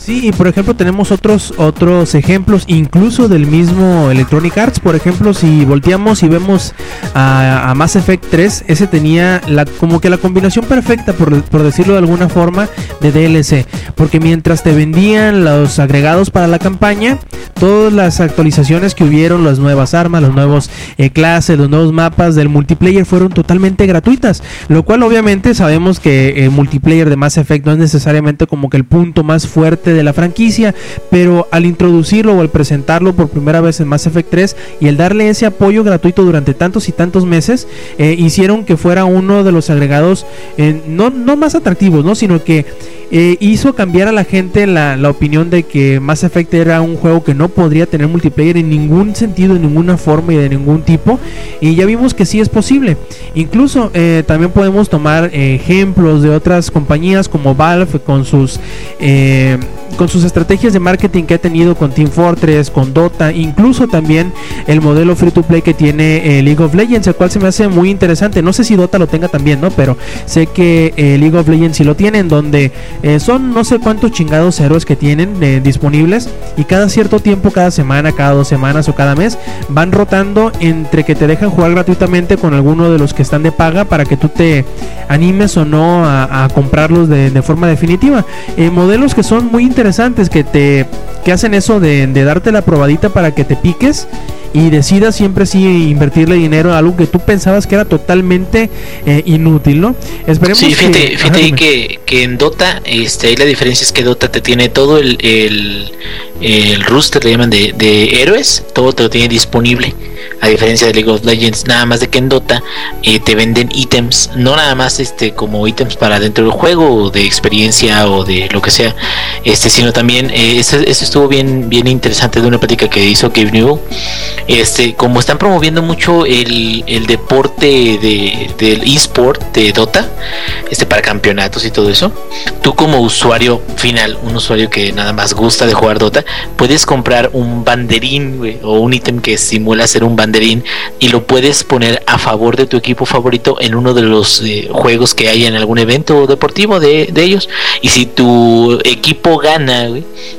Sí, y por ejemplo tenemos otros otros ejemplos, incluso del mismo Electronic Arts. Por ejemplo, si volteamos y vemos a, Mass Effect 3, ese tenía la, como que la combinación perfecta, por, por, decirlo de alguna forma, de DLC. Porque mientras te vendían los agregados para la campaña, todas las actualizaciones que hubieron, las nuevas armas, los nuevos eh, clases, los nuevos mapas del multiplayer fueron totalmente gratuitas. Lo cual obviamente sabemos que el multiplayer de Mass Effect no es necesariamente como que el punto más fuerte de la franquicia, pero al introducirlo o al presentarlo por primera vez en Mass Effect 3 y el darle ese apoyo gratuito durante tantos y tantos meses, eh, hicieron que fuera uno de los agregados eh, no, no más atractivos, ¿no? sino que eh, hizo cambiar a la gente la, la, opinión de que Mass Effect era un juego que no podría tener multiplayer en ningún sentido, en ninguna forma y de ningún tipo. Y ya vimos que sí es posible. Incluso también podemos tomar ejemplos de otras compañías como Valve con sus con sus estrategias de marketing que ha tenido con Team Fortress, con Dota, incluso también el modelo free to play que tiene eh, League of Legends, el cual se me hace muy interesante. No sé si Dota lo tenga también, ¿no? Pero sé que eh, League of Legends sí lo tienen, donde eh, son no sé cuántos chingados héroes que tienen disponibles y cada cierto tiempo, cada semana, cada dos semanas o cada mes, van rotando entre que te dejan jugar gratuitamente con alguno de los que están de paga para que tú te animes o no a, comprarlos de, de, forma definitiva. modelos que son muy interesantes que te que hacen eso de, darte la probadita para que te piques y decidas siempre sí invertirle dinero a algo que tú pensabas que era totalmente eh, inútil, ¿no? Esperemos sí, fíjate, que, fíjate que, que, en Dota, este, ahí la diferencia es que Dota te tiene todo el, el, el roster, le llaman de, de héroes, todo te lo tiene disponible A diferencia de League of Legends, nada más de que en Dota eh, te venden ítems, no nada más este como ítems para dentro del juego o de experiencia o de lo que sea, este, sino también eh, eso, estuvo bien, bien interesante de una práctica que hizo Gabe Newell. Este, como están promoviendo mucho el, el deporte de, del eSport de Dota, este para campeonatos y todo eso, tú como usuario final, un usuario que nada más gusta de jugar Dota, puedes comprar un banderín o un ítem que simula ser un banderín y lo puedes poner a favor de tu equipo favorito en uno de los eh, juegos que hay en algún evento deportivo de, ellos. Y si tu equipo gana,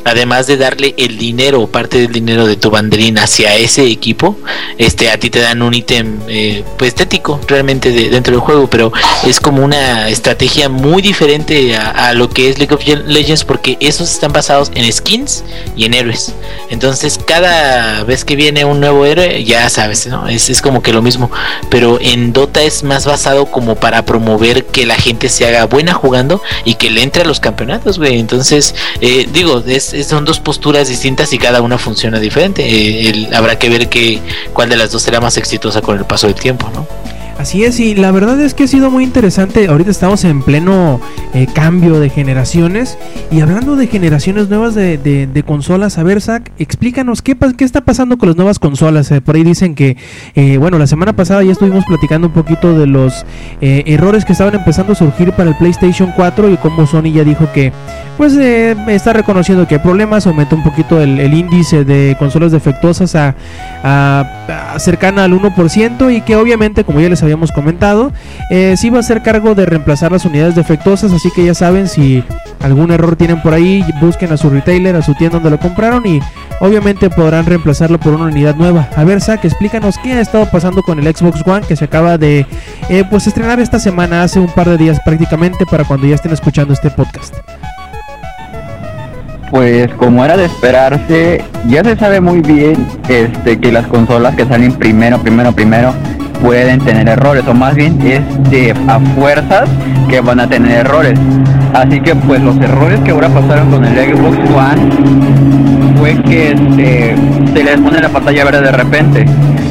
además de darle el dinero o parte del dinero de tu banderín hacia ese equipo, este a ti te dan un ítem eh, pues estético realmente de, dentro del juego, pero es como una estrategia muy diferente a, a lo que es League of Legends porque esos están basados en skins y en héroes. Entonces, cada vez que viene un nuevo héroe, ya sabes, ¿no? Es, es, como que lo mismo. Pero en Dota es más basado como para promover que la gente se haga buena jugando y que le entre a los campeonatos, güey. Entonces, eh, digo, es, son dos posturas distintas y cada una funciona diferente. Eh, el, habrá que ver que, cuál de las dos será más exitosa con el paso del tiempo, ¿no? Así es, y la verdad es que ha sido muy interesante. Ahorita estamos en pleno eh, cambio de generaciones. Y hablando de generaciones nuevas de, consolas, a ver, Zach, explícanos qué, está pasando con las nuevas consolas. Eh, por ahí dicen que, eh, bueno, la semana pasada ya estuvimos platicando un poquito de los errores que estaban empezando a surgir para el PlayStation 4 y cómo Sony ya dijo que, pues, está reconociendo que hay problemas. Aumentó un poquito el, el índice de consolas defectuosas a, a, a cercana al 1% y que obviamente, como ya les había habíamos comentado, eh, sí va a ser cargo de reemplazar las unidades defectuosas, así que ya saben si algún error tienen por ahí, busquen a su retailer, a su tienda donde lo compraron y obviamente podrán reemplazarlo por una unidad nueva. A ver, Zach, explícanos qué ha estado pasando con el Xbox One que se acaba de eh, pues estrenar esta semana, hace un par de días prácticamente, para cuando ya estén escuchando este podcast. Pues como era de esperarse, ya se sabe muy bien este que las consolas que salen primero, primero, primero pueden tener errores o más bien es de a fuerzas que van a tener errores. Así que pues los errores que ahora pasaron con el Xbox One fue que este, se les pone la pantalla verde de repente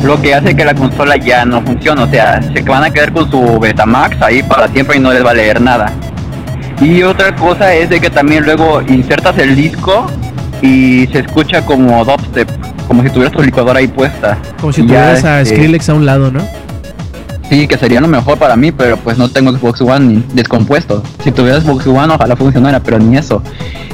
lo que hace que la consola ya no funcione o sea se van a quedar con su Betamax ahí para siempre y no les va a leer nada. Y otra cosa es de que también luego insertas el disco y se escucha como dubstep como si tuvieras tu licuadora ahí puesta. Como si tuvieras a este, Skrillex a un lado, ¿no? Sí, que sería lo mejor para mí, pero pues no tengo Xbox One descompuesto. Si tuviera Xbox One, ojalá funcionara, pero ni eso.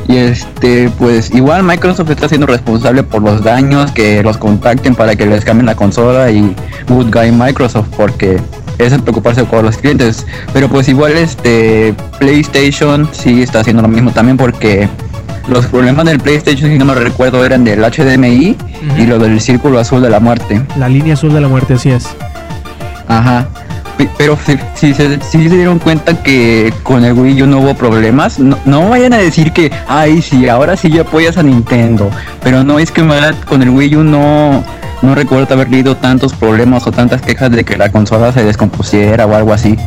Y este, pues igual Microsoft está siendo responsable por los daños, que los contacten para que les cambien la consola y Good Guy Microsoft, porque es el preocuparse por los clientes. Pero pues igual este PlayStation sí está haciendo lo mismo también porque los problemas del PlayStation, si no me recuerdo, eran del HDMI uh -huh. y lo del círculo azul de la muerte. La línea azul de la muerte, así es. Ajá. Pero si, si, se, si, se, dieron cuenta que con el Wii U no hubo problemas, no, no, vayan a decir que, ay, sí, ahora sí ya apoyas a Nintendo. Pero no, es que con el Wii U no, no recuerdo haber leído tantos problemas o tantas quejas de que la consola se descompusiera o algo así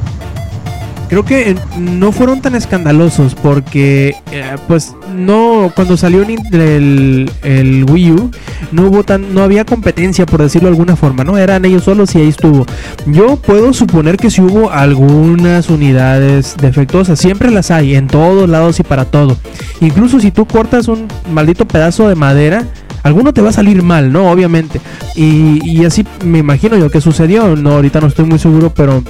creo que no fueron tan escandalosos porque eh, pues no cuando salió el, el, Wii U no hubo tan no había competencia por decirlo de alguna forma no eran ellos solos y ahí estuvo yo puedo suponer que si hubo algunas unidades defectuosas siempre las hay en todos lados y para todo incluso si tú cortas un maldito pedazo de madera alguno te va a salir mal, ¿no? Obviamente. Y, y, así me imagino yo que sucedió. No, ahorita no estoy muy seguro, pero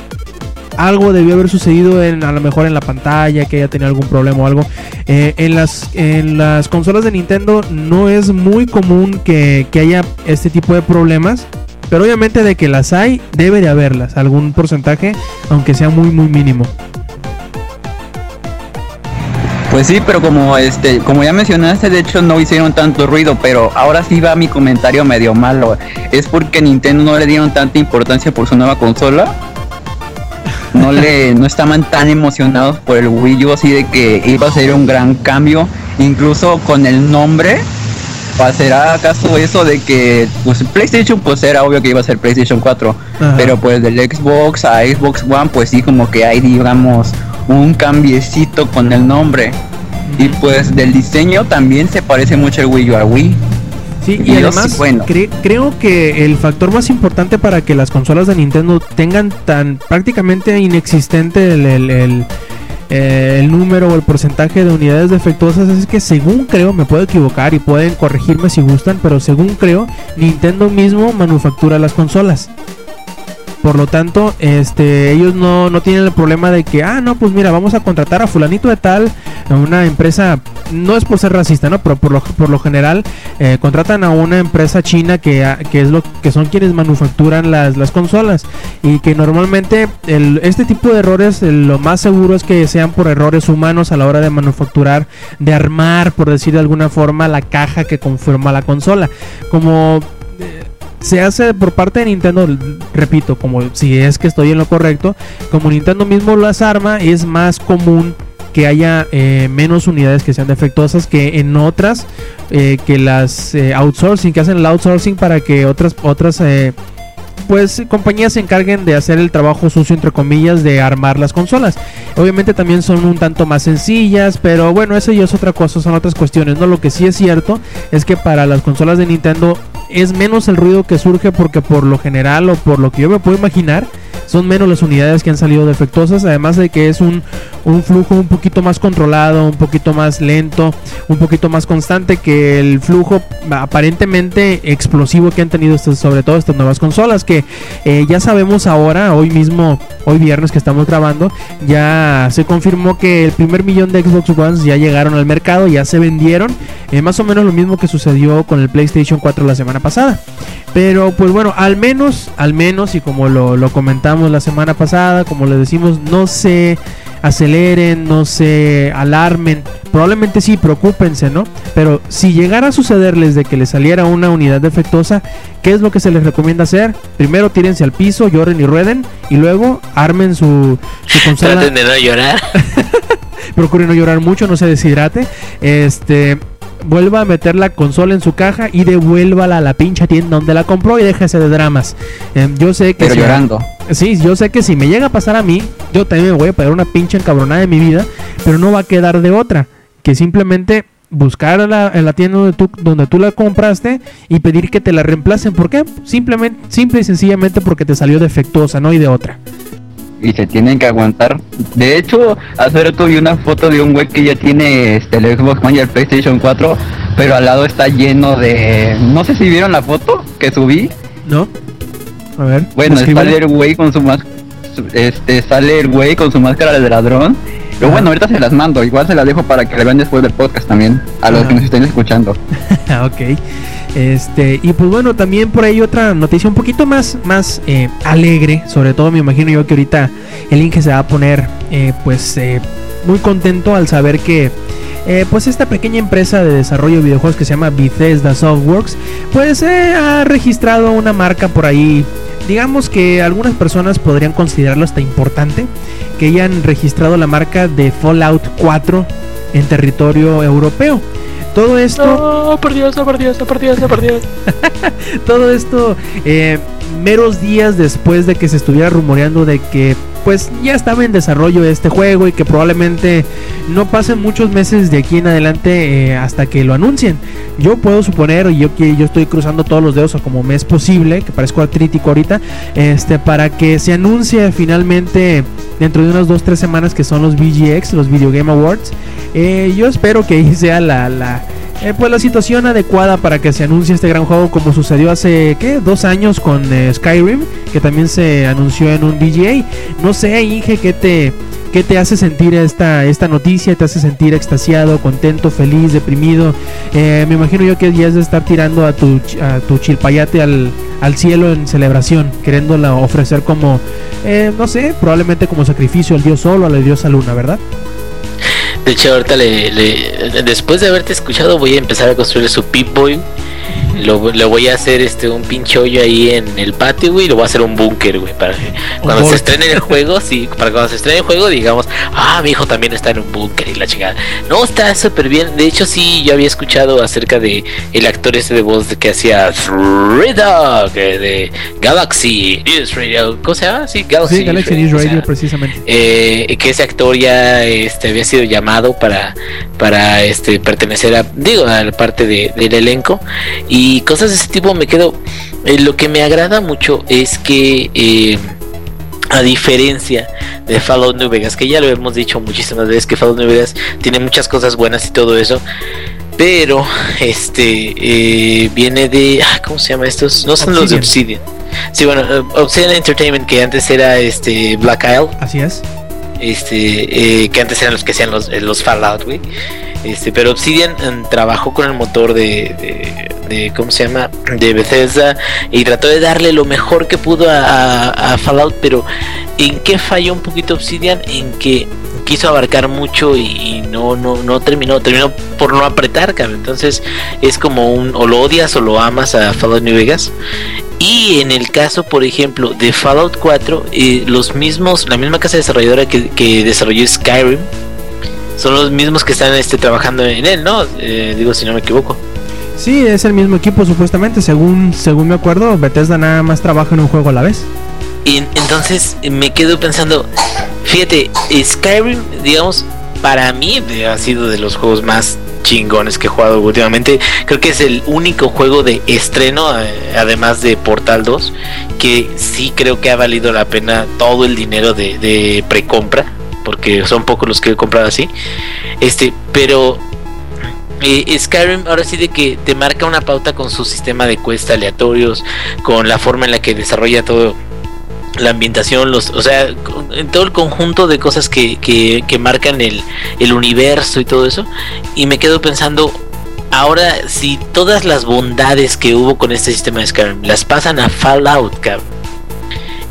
algo debió haber sucedido en, a lo mejor en la pantalla, que haya tenido algún problema o algo. Eh, en, las, en las consolas de Nintendo no es muy común que, que haya este tipo de problemas. Pero obviamente de que las hay, debe de haberlas. Algún porcentaje, aunque sea muy, muy mínimo. Pues sí, pero como este, como ya mencionaste, de hecho no hicieron tanto ruido, pero ahora sí va mi comentario medio malo. Es porque Nintendo no le dieron tanta importancia por su nueva consola. No le, no estaban tan emocionados por el Wii U, así de que iba a ser un gran cambio, incluso con el nombre. ¿Será acaso eso de que pues PlayStation pues era obvio que iba a ser PlayStation 4, Ajá. pero pues del Xbox a Xbox One pues sí como que hay digamos un cambiecito con el nombre. Y pues del diseño también se parece mucho el Wii U al Wii. Sí, y, Y además bueno. cre- creo que el factor más importante para que las consolas de Nintendo tengan tan prácticamente inexistente el, el- el, eh, el número o el porcentaje de unidades defectuosas es que según creo, me puedo equivocar y pueden corregirme si gustan, pero según creo, Nintendo mismo manufactura las consolas. Por lo tanto, este, ellos no, no tienen el problema de que, ah, no, pues mira, vamos a contratar a fulanito de tal, a una empresa, no es por ser racista, ¿no? Pero por lo, por lo general, eh, contratan a una empresa china que, ah, que es lo que son quienes manufacturan las, las consolas y que normalmente el- este tipo de errores lo más seguro es que sean por errores humanos a la hora de manufacturar, de armar, por decir de alguna forma, la caja que conforma la consola. Como se hace por parte de Nintendo, repito, como si es que estoy en lo correcto, como Nintendo mismo las arma, es más común que haya eh, menos unidades que sean defectuosas que en otras eh, que las eh, outsourcing, que hacen el outsourcing para que otras otras pues compañías se encarguen de hacer el trabajo sucio entre comillas de armar las consolas. Obviamente también son un tanto más sencillas, pero bueno, eso ya es otra cosa, son otras cuestiones, ¿no? Lo que sí es cierto es que para las consolas de Nintendo es menos el ruido que surge porque por lo general o por lo que yo me puedo imaginar son menos las unidades que han salido defectuosas, además de que es un, un flujo un poquito más controlado, un poquito más lento, un poquito más constante que el flujo aparentemente explosivo que han tenido estas, sobre todo estas nuevas consolas que eh, ya sabemos ahora, hoy mismo, hoy viernes que estamos grabando, ya se confirmó que el primer millón de Xbox One ya llegaron al mercado, ya se vendieron, eh, más o menos lo mismo que sucedió con el PlayStation 4 la semana pasada. Pero pues bueno, al menos, al menos, y como lo comentamos la semana pasada, como les decimos, no se aceleren, no se alarmen. Probablemente sí, preocúpense, ¿no? Pero si llegara a sucederles de que les saliera una unidad defectuosa, ¿qué es lo que se les recomienda hacer? Primero tírense al piso, lloren y rueden, y luego armen su, su consola Traten de no llorar. procure no llorar mucho, no se deshidrate. Este, vuelva a meter la consola en su caja y devuélvala a la pincha tienda donde la compró y déjese de dramas. Em, yo sé que Pero si- llorando. Sí, yo sé que si me llega a pasar a mí, yo también me voy a pegar una pinche encabronada en mi vida, pero no va a quedar de otra que simplemente buscar a la, en la tienda donde tú, donde tú la compraste y pedir que te la reemplacen. ¿Por qué? Simplemente, simple y sencillamente porque te salió defectuosa, no y de otra. Y se tienen que aguantar. De hecho, hace rato vi una foto de un güey que ya tiene este, el Xbox One y el PlayStation 4, pero al lado está lleno de... No sé si vieron la foto que subí. ¿No? A ver. Bueno, sale el güey con su más... Este, sale el güey con su máscara de ladrón. Pero bueno, ahorita se las mando. Igual se las dejo para que la vean después del podcast también. A los que nos estén escuchando. Ok. Este, y pues bueno, también por ahí otra noticia un poquito más, más eh, alegre. Sobre todo me imagino yo que ahorita el Inge se va a poner eh, pues eh, muy contento al saber que pues esta pequeña empresa de desarrollo de videojuegos que se llama Bethesda Softworks pues ha registrado una marca por ahí. Digamos que algunas personas podrían considerarlo hasta importante que hayan registrado la marca de Fallout 4 en territorio europeo. Todo esto No, por Dios, no, por Dios, no, por Dios, no, por Dios. todo esto eh, meros días después de que se estuviera rumoreando de que pues ya estaba en desarrollo este juego y que probablemente no pasen muchos meses de aquí en adelante eh, hasta que lo anuncien. Yo puedo suponer, y yo que yo estoy cruzando todos los dedos a como me es posible, que parezco artrítico ahorita, este para que se anuncie finalmente dentro de unas 2-3 semanas que son los VGX, los Video Game Awards. Eh, yo espero que ahí sea la, la eh, pues la situación adecuada para que se anuncie este gran juego como sucedió hace ¿qué? dos años con eh, Skyrim que también se anunció en un VGA no sé Inge qué te qué te hace sentir esta esta noticia te hace sentir extasiado contento feliz deprimido Eh, me imagino yo que ya es de estar tirando a tu a tu chilpayate al al cielo en celebración queriéndola ofrecer como eh, no sé probablemente como sacrificio al dios sol o a la diosa luna verdad De hecho, ahorita le, después de haberte escuchado, voy a empezar a construir su Pip-Boy. Lo, le voy a hacer este un pinche hoyo ahí en el patio, güey, y lo voy a hacer un búnker, güey, para que cuando se estrene el juego, sí, para cuando se estrene el juego, digamos, ah, mi hijo también está en un búnker y la chingada. No, está súper bien. De hecho, sí, yo había escuchado acerca de el actor ese de voz que hacía Red de Galaxy News Radio. ¿Cómo se llama? Sí, Galaxy, sí Galaxy News Radio precisamente eh, que ese actor ya este, había sido llamado para, para este, pertenecer a, digo, a la parte de- del elenco. Y y cosas de ese tipo me quedo. Eh, lo que me agrada mucho es que eh, a diferencia de Fallout New Vegas, que ya lo hemos dicho muchísimas veces que Fallout New Vegas tiene muchas cosas buenas y todo eso, pero este eh, viene de ah, ¿cómo se llama estos? No son los de Obsidian. Sí, bueno, Obsidian Entertainment que antes era este Black Isle. Así es. Este que antes eran los que hacían los, los Fallout, güey. Este, pero Obsidian mm, trabajó con el motor de, de, ¿cómo se llama? De Bethesda y trató de darle lo mejor que pudo a, Fallout, pero ¿en qué falló un poquito Obsidian? En que quiso abarcar mucho y, y, no, no, no terminó, terminó por no apretar, cabrón. Entonces es como un o lo odias o lo amas a Fallout New Vegas. Y en el caso, por ejemplo, de Fallout 4, eh, los mismos, la misma casa desarrolladora que, que, desarrolló Skyrim, son los mismos que están este, trabajando en él, ¿no? Eh, digo, si no me equivoco. Sí, es el mismo equipo supuestamente, según según me acuerdo, Bethesda nada más trabaja en un juego a la vez. Y entonces me quedo pensando, fíjate, Skyrim, digamos, para mí ha sido de los juegos más chingones que he jugado últimamente. Creo que es el único juego de estreno, eh, además de Portal 2, que sí creo que ha valido la pena todo el dinero de, de precompra, porque son pocos los que he comprado así. Este, pero eh, Skyrim ahora sí de que te marca una pauta con su sistema de cuesta aleatorios, con la forma en la que desarrolla todo la ambientación, los, o sea, todo el conjunto de cosas que, que, que, marcan el, el universo y todo eso. Y me quedo pensando, ahora si todas las bondades que hubo con este sistema de Skyrim las pasan a Fallout, cabrón.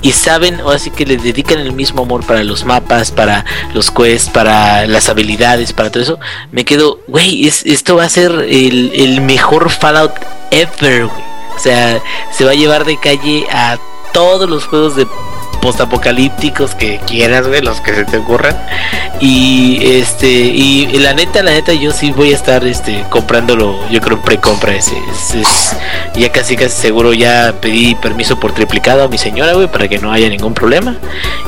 Y saben, o así que le dedican el mismo amor para los mapas, para los quests, para las habilidades, para todo eso. Me quedo, güey, es, esto va a ser el, el mejor Fallout ever, güey. O sea, se va a llevar de calle a todos los juegos de postapocalípticos que quieras, güey, los que se te ocurran. Y este, y la neta, la neta, yo sí voy a estar este comprándolo, yo creo precompra ese. Es, es, ya casi casi seguro ya pedí permiso por triplicado a mi señora, güey, para que no haya ningún problema.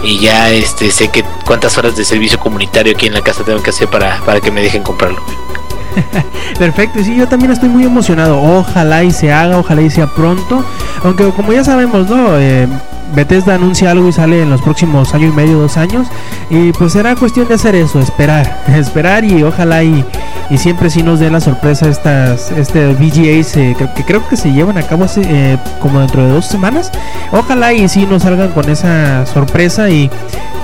Y ya este sé que cuántas horas de servicio comunitario aquí en la casa tengo que hacer para, para que me dejen comprarlo, güey. Perfecto, y sí, yo también estoy muy emocionado. Ojalá y se haga, ojalá y sea pronto. Aunque como ya sabemos, ¿no? Eh, Bethesda anuncia algo y sale en los próximos año y medio, dos años. Y pues será cuestión de hacer eso, esperar, esperar y ojalá y, y siempre sí nos dé la sorpresa estas este VGAs que, creo que se llevan a cabo eh, como dentro de dos semanas. Ojalá y sí nos salgan con esa sorpresa y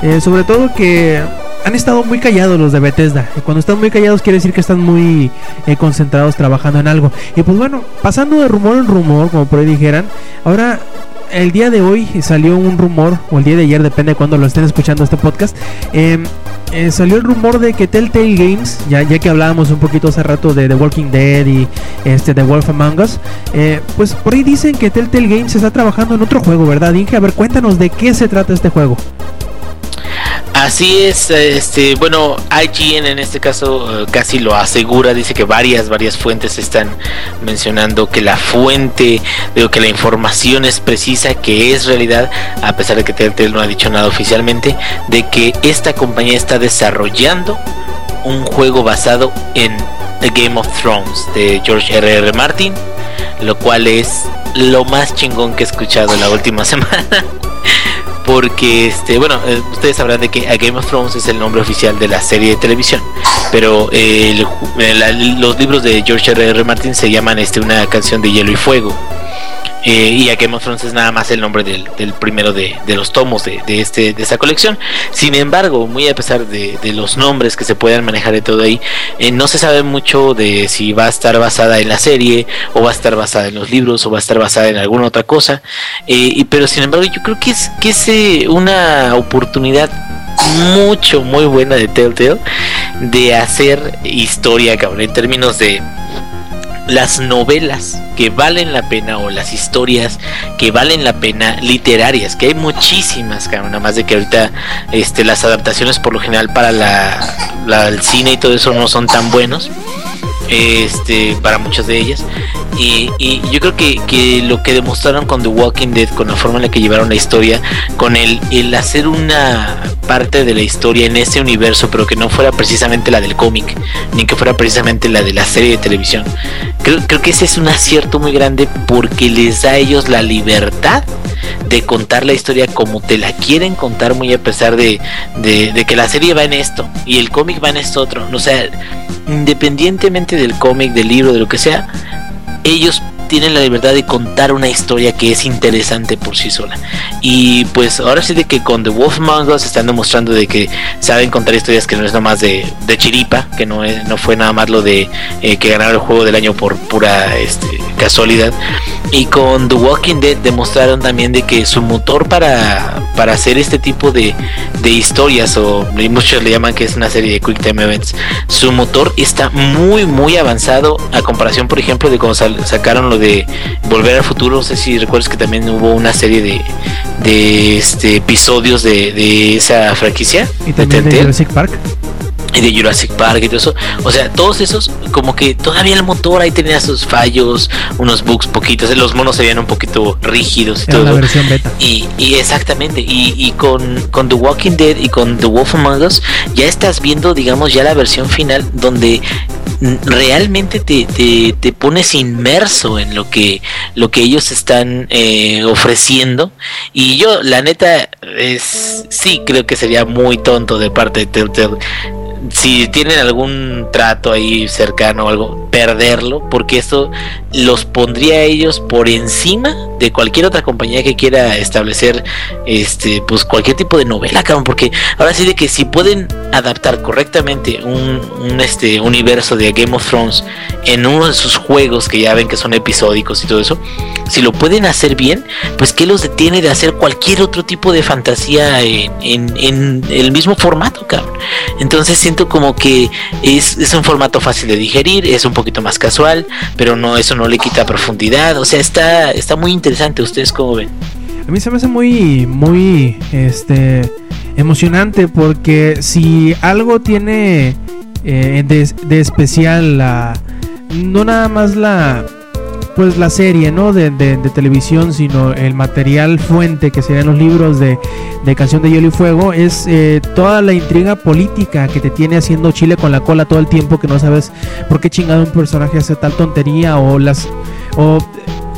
eh, sobre todo que han estado muy callados los de Bethesda. Cuando están muy callados quiere decir que están muy eh, concentrados trabajando en algo. Y pues bueno, pasando de rumor en rumor, como por ahí dijeran, ahora el día de hoy salió un rumor, o el día de ayer, depende de cuando lo estén escuchando este podcast. Eh, eh, salió el rumor de que Telltale Games, ya, ya que hablábamos un poquito hace rato de The Walking Dead y este The Wolf Among Us, eh, pues por ahí dicen que Telltale Games está trabajando en otro juego, ¿verdad, Inge? A ver, cuéntanos de qué se trata este juego. Así es, este, bueno, IGN en este caso uh, casi lo asegura, dice que varias, varias fuentes están mencionando que la fuente, digo que la información es precisa, que es realidad, a pesar de que Telltale no ha dicho nada oficialmente, de que esta compañía está desarrollando un juego basado en The Game of Thrones de George R.R. R. Martin, lo cual es lo más chingón que he escuchado la última semana porque este bueno eh, ustedes sabrán de que Game of Thrones es el nombre oficial de la serie de televisión pero eh, el, el, los libros de George R. R. Martin se llaman este una canción de hielo y fuego eh, y A Game of es nada más el nombre del, del primero de, de, los tomos de, de, este, de esta colección. Sin embargo, muy a pesar de, de los nombres que se puedan manejar de todo ahí, eh, no se sabe mucho de si va a estar basada en la serie, o va a estar basada en los libros, o va a estar basada en alguna otra cosa. Eh, y, pero sin embargo, yo creo que es, que es una oportunidad mucho, muy buena de Telltale de hacer historia, cabrón, en términos de las novelas que valen la pena o las historias que valen la pena literarias, que hay muchísimas, cabrón, nada más de que ahorita este, las adaptaciones por lo general para la, la, el cine y todo eso no son tan buenos. Este, para muchas de ellas y, y yo creo que, que, lo que demostraron con The Walking Dead con la forma en la que llevaron la historia con el, el hacer una parte de la historia en ese universo, pero que no fuera precisamente la del cómic, ni que fuera precisamente la de la serie de televisión. Creo, creo que ese es un acierto muy grande porque les da a ellos la libertad de contar la historia como te la quieren contar, muy a pesar de, de, que la serie va en esto y el cómic va en esto otro. O sea, independientemente del cómic, del libro, de lo que sea, ellos tienen la libertad de contar una historia que es interesante por sí sola. Y pues ahora sí de que con The Wolf Among están demostrando de que saben contar historias que no es nada más de, de chiripa, que no, es, no fue nada más lo de eh, que ganaron el juego del año por pura este, casualidad. Y con The Walking Dead demostraron también de que su motor para, para hacer este tipo de, de historias, o muchos le llaman que es una serie de Quick Time Events, su motor está muy muy avanzado a comparación por ejemplo de cuando sacaron los de Volver al Futuro, no sé si recuerdas que también hubo una serie de, de este, episodios de, de esa franquicia. Y también de, Jurassic Park y de Jurassic Park y todo eso. O sea, todos esos, como que todavía el motor ahí tenía sus fallos, unos bugs poquitos, los monos se veían un poquito rígidos y todo. La versión beta. Y, y exactamente, y, y, con, con The Walking Dead y con The Wolf Among Us, ya estás viendo, digamos, ya la versión final donde realmente te, te, te, pones inmerso en lo que, lo que ellos están eh, ofreciendo. Y yo, la neta, es sí creo que sería muy tonto de parte de Telltale si tienen algún trato ahí cercano o algo, perderlo, porque esto los pondría a ellos por encima de cualquier otra compañía que quiera establecer este pues cualquier tipo de novela, cabrón, porque ahora sí de que si pueden adaptar correctamente un, este universo de Game of Thrones en uno de sus juegos que ya ven que son episódicos y todo eso, si lo pueden hacer bien, pues qué los detiene de hacer cualquier otro tipo de fantasía en, en, en el mismo formato, cabrón. Entonces siento como que es, es un formato fácil de digerir, es un poquito más casual, pero no eso no le quita profundidad, o sea, está está muy interesante, ustedes cómo ven. A mí se me hace muy muy este emocionante porque si algo tiene eh, de, de, especial la no nada más la pues la serie no de, de, de, televisión sino el material fuente que serían los libros de, canción de hielo y fuego es eh, toda la intriga política que te tiene haciendo Chile con la cola todo el tiempo que no sabes por qué chingado un personaje hace tal tontería o las o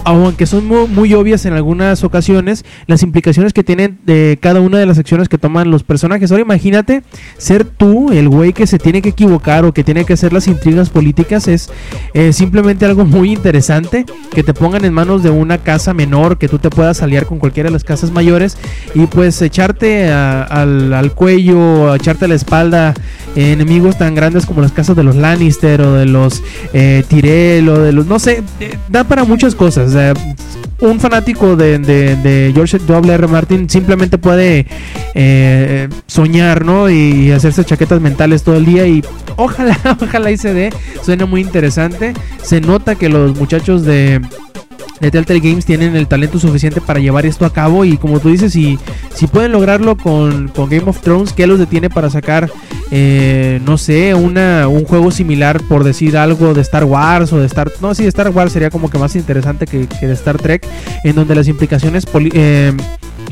aunque son muy, obvias en algunas ocasiones, las implicaciones que tienen de cada una de las acciones que toman los personajes. Ahora imagínate ser tú el güey que se tiene que equivocar o que tiene que hacer las intrigas políticas. Es eh, simplemente algo muy interesante que te pongan en manos de una casa menor, que tú te puedas aliar con cualquiera de las casas mayores y pues echarte al, cuello, echarte a la espalda enemigos tan grandes como las casas de los Lannister o de los eh, Tyrell o de los... No sé, eh, da para muchas cosas un fanático de, George W. R. Martin simplemente puede eh, soñar, ¿no? Y hacerse chaquetas mentales todo el día y ojalá, ojalá y se dé. Suena muy interesante. Se nota que los muchachos de de Telltale Games tienen el talento suficiente para llevar esto a cabo y como tú dices, si, si pueden lograrlo con, Game of Thrones, ¿qué los detiene para sacar, eh, no sé, una, un juego similar por decir algo de Star Wars o de Star... No, sí, Star Wars sería como que más interesante que, de Star Trek, en donde las implicaciones... Eh,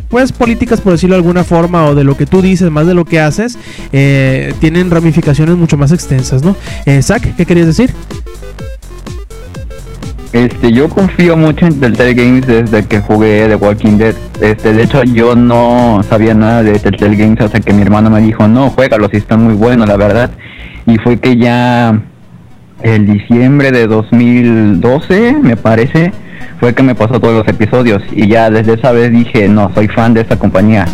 pues políticas por decirlo de alguna forma o de lo que tú dices más de lo que haces eh, tienen ramificaciones mucho más extensas no eh, Zach qué querías decir este, yo confío mucho en Telltale Games desde que jugué The Walking Dead. Este, de hecho, yo no sabía nada de Telltale Games hasta que mi hermano me dijo, no, juégalo, si están muy buenos, la verdad. Y fue que ya el diciembre de 2012, me parece, fue que me pasó todos los episodios. Y ya desde esa vez dije, no, soy fan de esta compañía.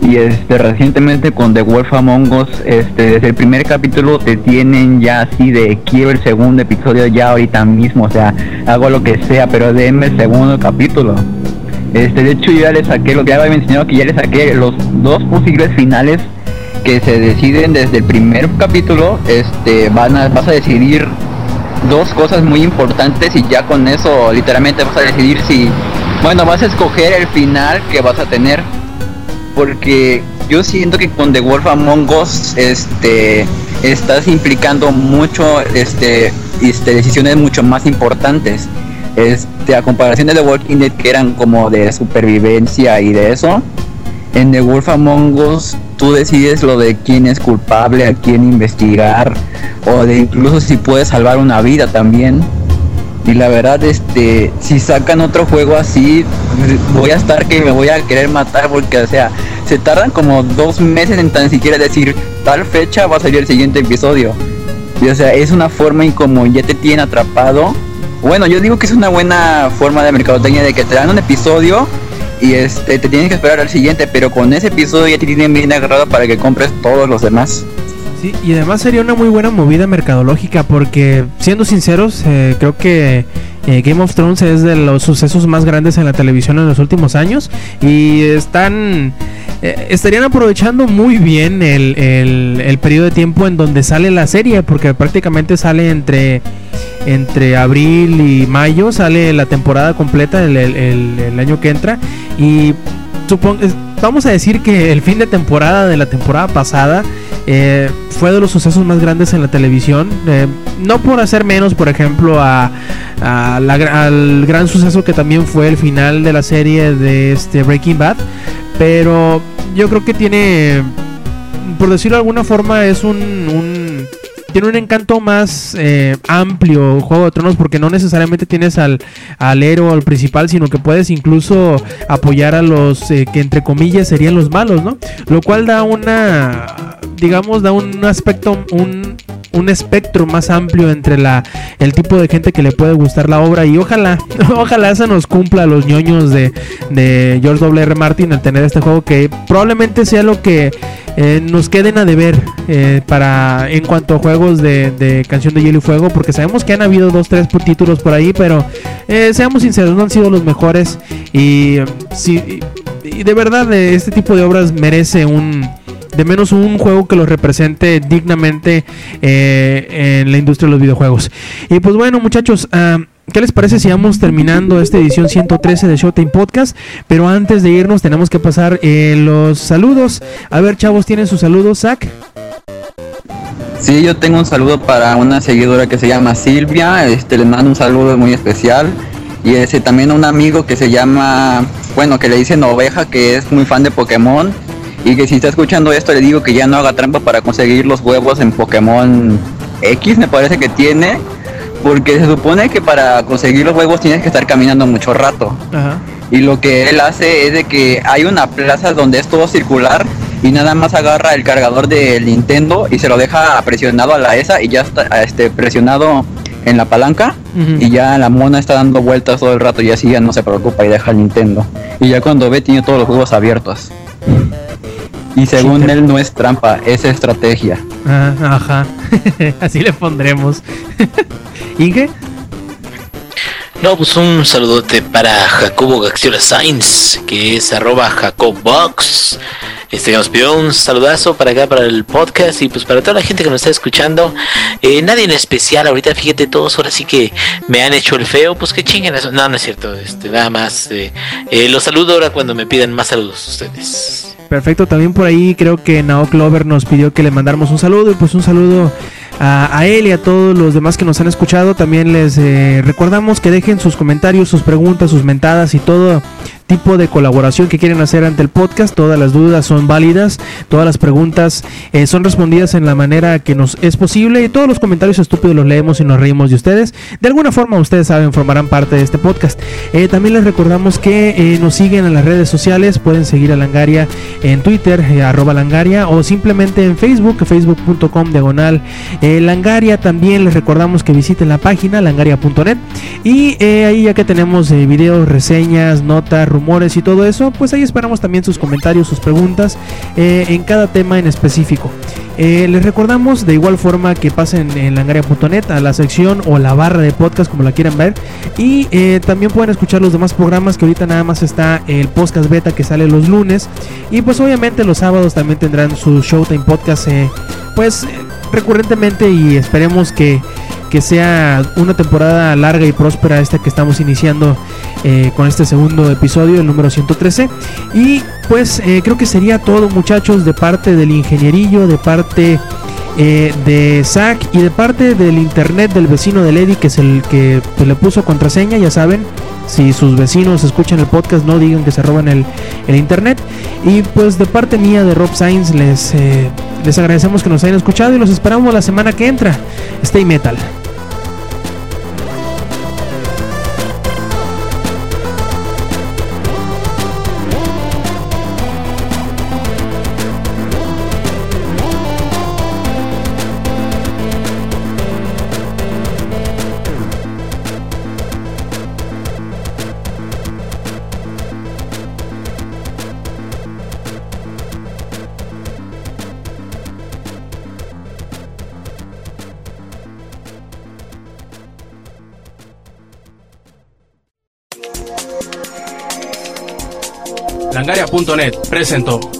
Y este recientemente con The Wolf Among Us, este, desde el primer capítulo te tienen ya así de quiero el segundo episodio ya ahorita mismo, o sea, hago lo que sea, pero denme el segundo capítulo. Este, de hecho ya le saqué, lo que ya había enseñado que ya le saqué los dos posibles finales que se deciden desde el primer capítulo, este, van a, vas a decidir dos cosas muy importantes y ya con eso literalmente vas a decidir si, bueno, vas a escoger el final que vas a tener porque yo siento que con The Wolf Among Us este estás implicando mucho este, este decisiones mucho más importantes este a comparación de The Walking Dead que eran como de supervivencia y de eso en The Wolf Among Us tú decides lo de quién es culpable, a quién investigar, o de incluso si puedes salvar una vida también. Y la verdad, este, si sacan otro juego así, voy a estar que me voy a querer matar porque, o sea, se tardan como dos meses en tan siquiera decir tal fecha va a salir el siguiente episodio. Y o sea, es una forma en como ya te tienen atrapado. Bueno, yo digo que es una buena forma de mercadotecnia de que te dan un episodio y este te tienes que esperar al siguiente, pero con ese episodio ya te tienen bien agarrado para que compres todos los demás. Sí, y además sería una muy buena movida mercadológica porque, siendo sinceros, eh, creo que eh, Game of Thrones es de los sucesos más grandes en la televisión en los últimos años y están eh, estarían aprovechando muy bien el, el, periodo de tiempo en donde sale la serie porque prácticamente sale entre entre abril y mayo sale la temporada completa el, el año que entra y supongo vamos a decir que el fin de temporada de la temporada pasada eh, fue de los sucesos más grandes en la televisión. Eh, no por hacer menos, por ejemplo, a, al gran suceso que también fue el final de la serie de este Breaking Bad. Pero yo creo que tiene, por decirlo de alguna forma, es un tiene un encanto más eh, amplio Juego de Tronos porque no necesariamente tienes al, al héroe al principal, sino que puedes incluso apoyar a los eh, que entre comillas serían los malos, ¿no? Lo cual da una, digamos, da un aspecto, un, un espectro más amplio entre la el tipo de gente que le puede gustar la obra y ojalá ojalá se nos cumpla a los ñoños de, de George W. R. Martin al tener este juego que probablemente sea lo que eh, nos queden a deber eh, para en cuanto a juegos de, canción de hielo y fuego porque sabemos que han habido dos tres títulos por ahí pero eh, seamos sinceros no han sido los mejores y, si, y de verdad este tipo de obras merece un de menos un juego que lo represente dignamente eh, en la industria de los videojuegos. Y pues bueno, muchachos, ah, ¿Qué les parece si vamos terminando esta edición 113 de Showtime Podcast? Pero antes de irnos tenemos que pasar eh, los saludos. A ver, chavos, ¿tienen sus saludos, Zach? Sí, yo tengo un saludo para una seguidora que se llama Silvia. Este, le mando un saludo muy especial. Y ese también un amigo que se llama, bueno, que le dicen oveja, que es muy fan de Pokémon y que si está escuchando esto le digo que ya no haga trampa para conseguir los huevos en Pokémon X, me parece que tiene. Porque se supone que para conseguir los huevos tienes que estar caminando mucho rato. Y lo que él hace es de que hay una plaza donde es todo circular y nada más agarra el cargador del Nintendo y se lo deja presionado a la ESA y ya está este, presionado en la palanca y ya la mona está dando vueltas todo el rato y así ya no se preocupa y deja el Nintendo. Y ya cuando ve tiene todos los juegos abiertos. Y según él no es trampa, es estrategia. Ah, ajá. Así le pondremos. ¿Inge? No, pues un saludote para Jacobo Gaxiola Sainz, que es arroba Jacobbox. Este que nos pidió un saludazo para acá, para el podcast y pues para toda la gente que nos está escuchando. Eh, nadie en especial, ahorita fíjate, todos ahora sí que me han hecho el feo, pues que chinguen eso. No, no es cierto, este, nada más. Eh, eh, los saludo ahora cuando me pidan más saludos ustedes. Perfecto, también por ahí creo que Nao Clover nos pidió que le mandáramos un saludo y pues un saludo a, él y a todos los demás que nos han escuchado. También les eh, recordamos que dejen sus comentarios, sus preguntas, sus mentadas y todo tipo de colaboración que quieren hacer ante el podcast. Todas las dudas son válidas, todas las preguntas eh, son respondidas en la manera que nos es posible y todos los comentarios estúpidos los leemos y nos reímos de ustedes. De alguna forma ustedes saben, formarán parte de este podcast. Eh, también les recordamos que nos siguen en las redes sociales, pueden seguir a Langaria en Twitter, arroba Langaria o simplemente en Facebook, facebook.com diagonal eh, Langaria también les recordamos que visiten la página langaria.net y eh, ahí ya que tenemos eh, videos, reseñas, notas, rumores y todo eso, pues ahí esperamos también sus comentarios, sus preguntas en cada tema en específico. les recordamos de igual forma que pasen en langaria.net a la sección o la barra de podcast como la quieran ver y también pueden escuchar los demás programas que ahorita nada más está el podcast beta que sale los lunes y pues obviamente los sábados también tendrán su Showtime podcast pues recurrentemente y esperemos que, sea una temporada larga y próspera esta que estamos iniciando eh, con este segundo episodio, el número 113. Y pues eh, creo que sería todo muchachos de parte del ingenierillo, de parte eh, de Zack y de parte del internet del vecino de Lady que es el que pues, le puso contraseña, ya saben. Si sus vecinos escuchan el podcast, no digan que se roban el, el internet. Y pues de parte mía de Rob Sainz les, eh, les agradecemos que nos hayan escuchado y los esperamos la semana que entra. Stay metal. Langaria.net presentó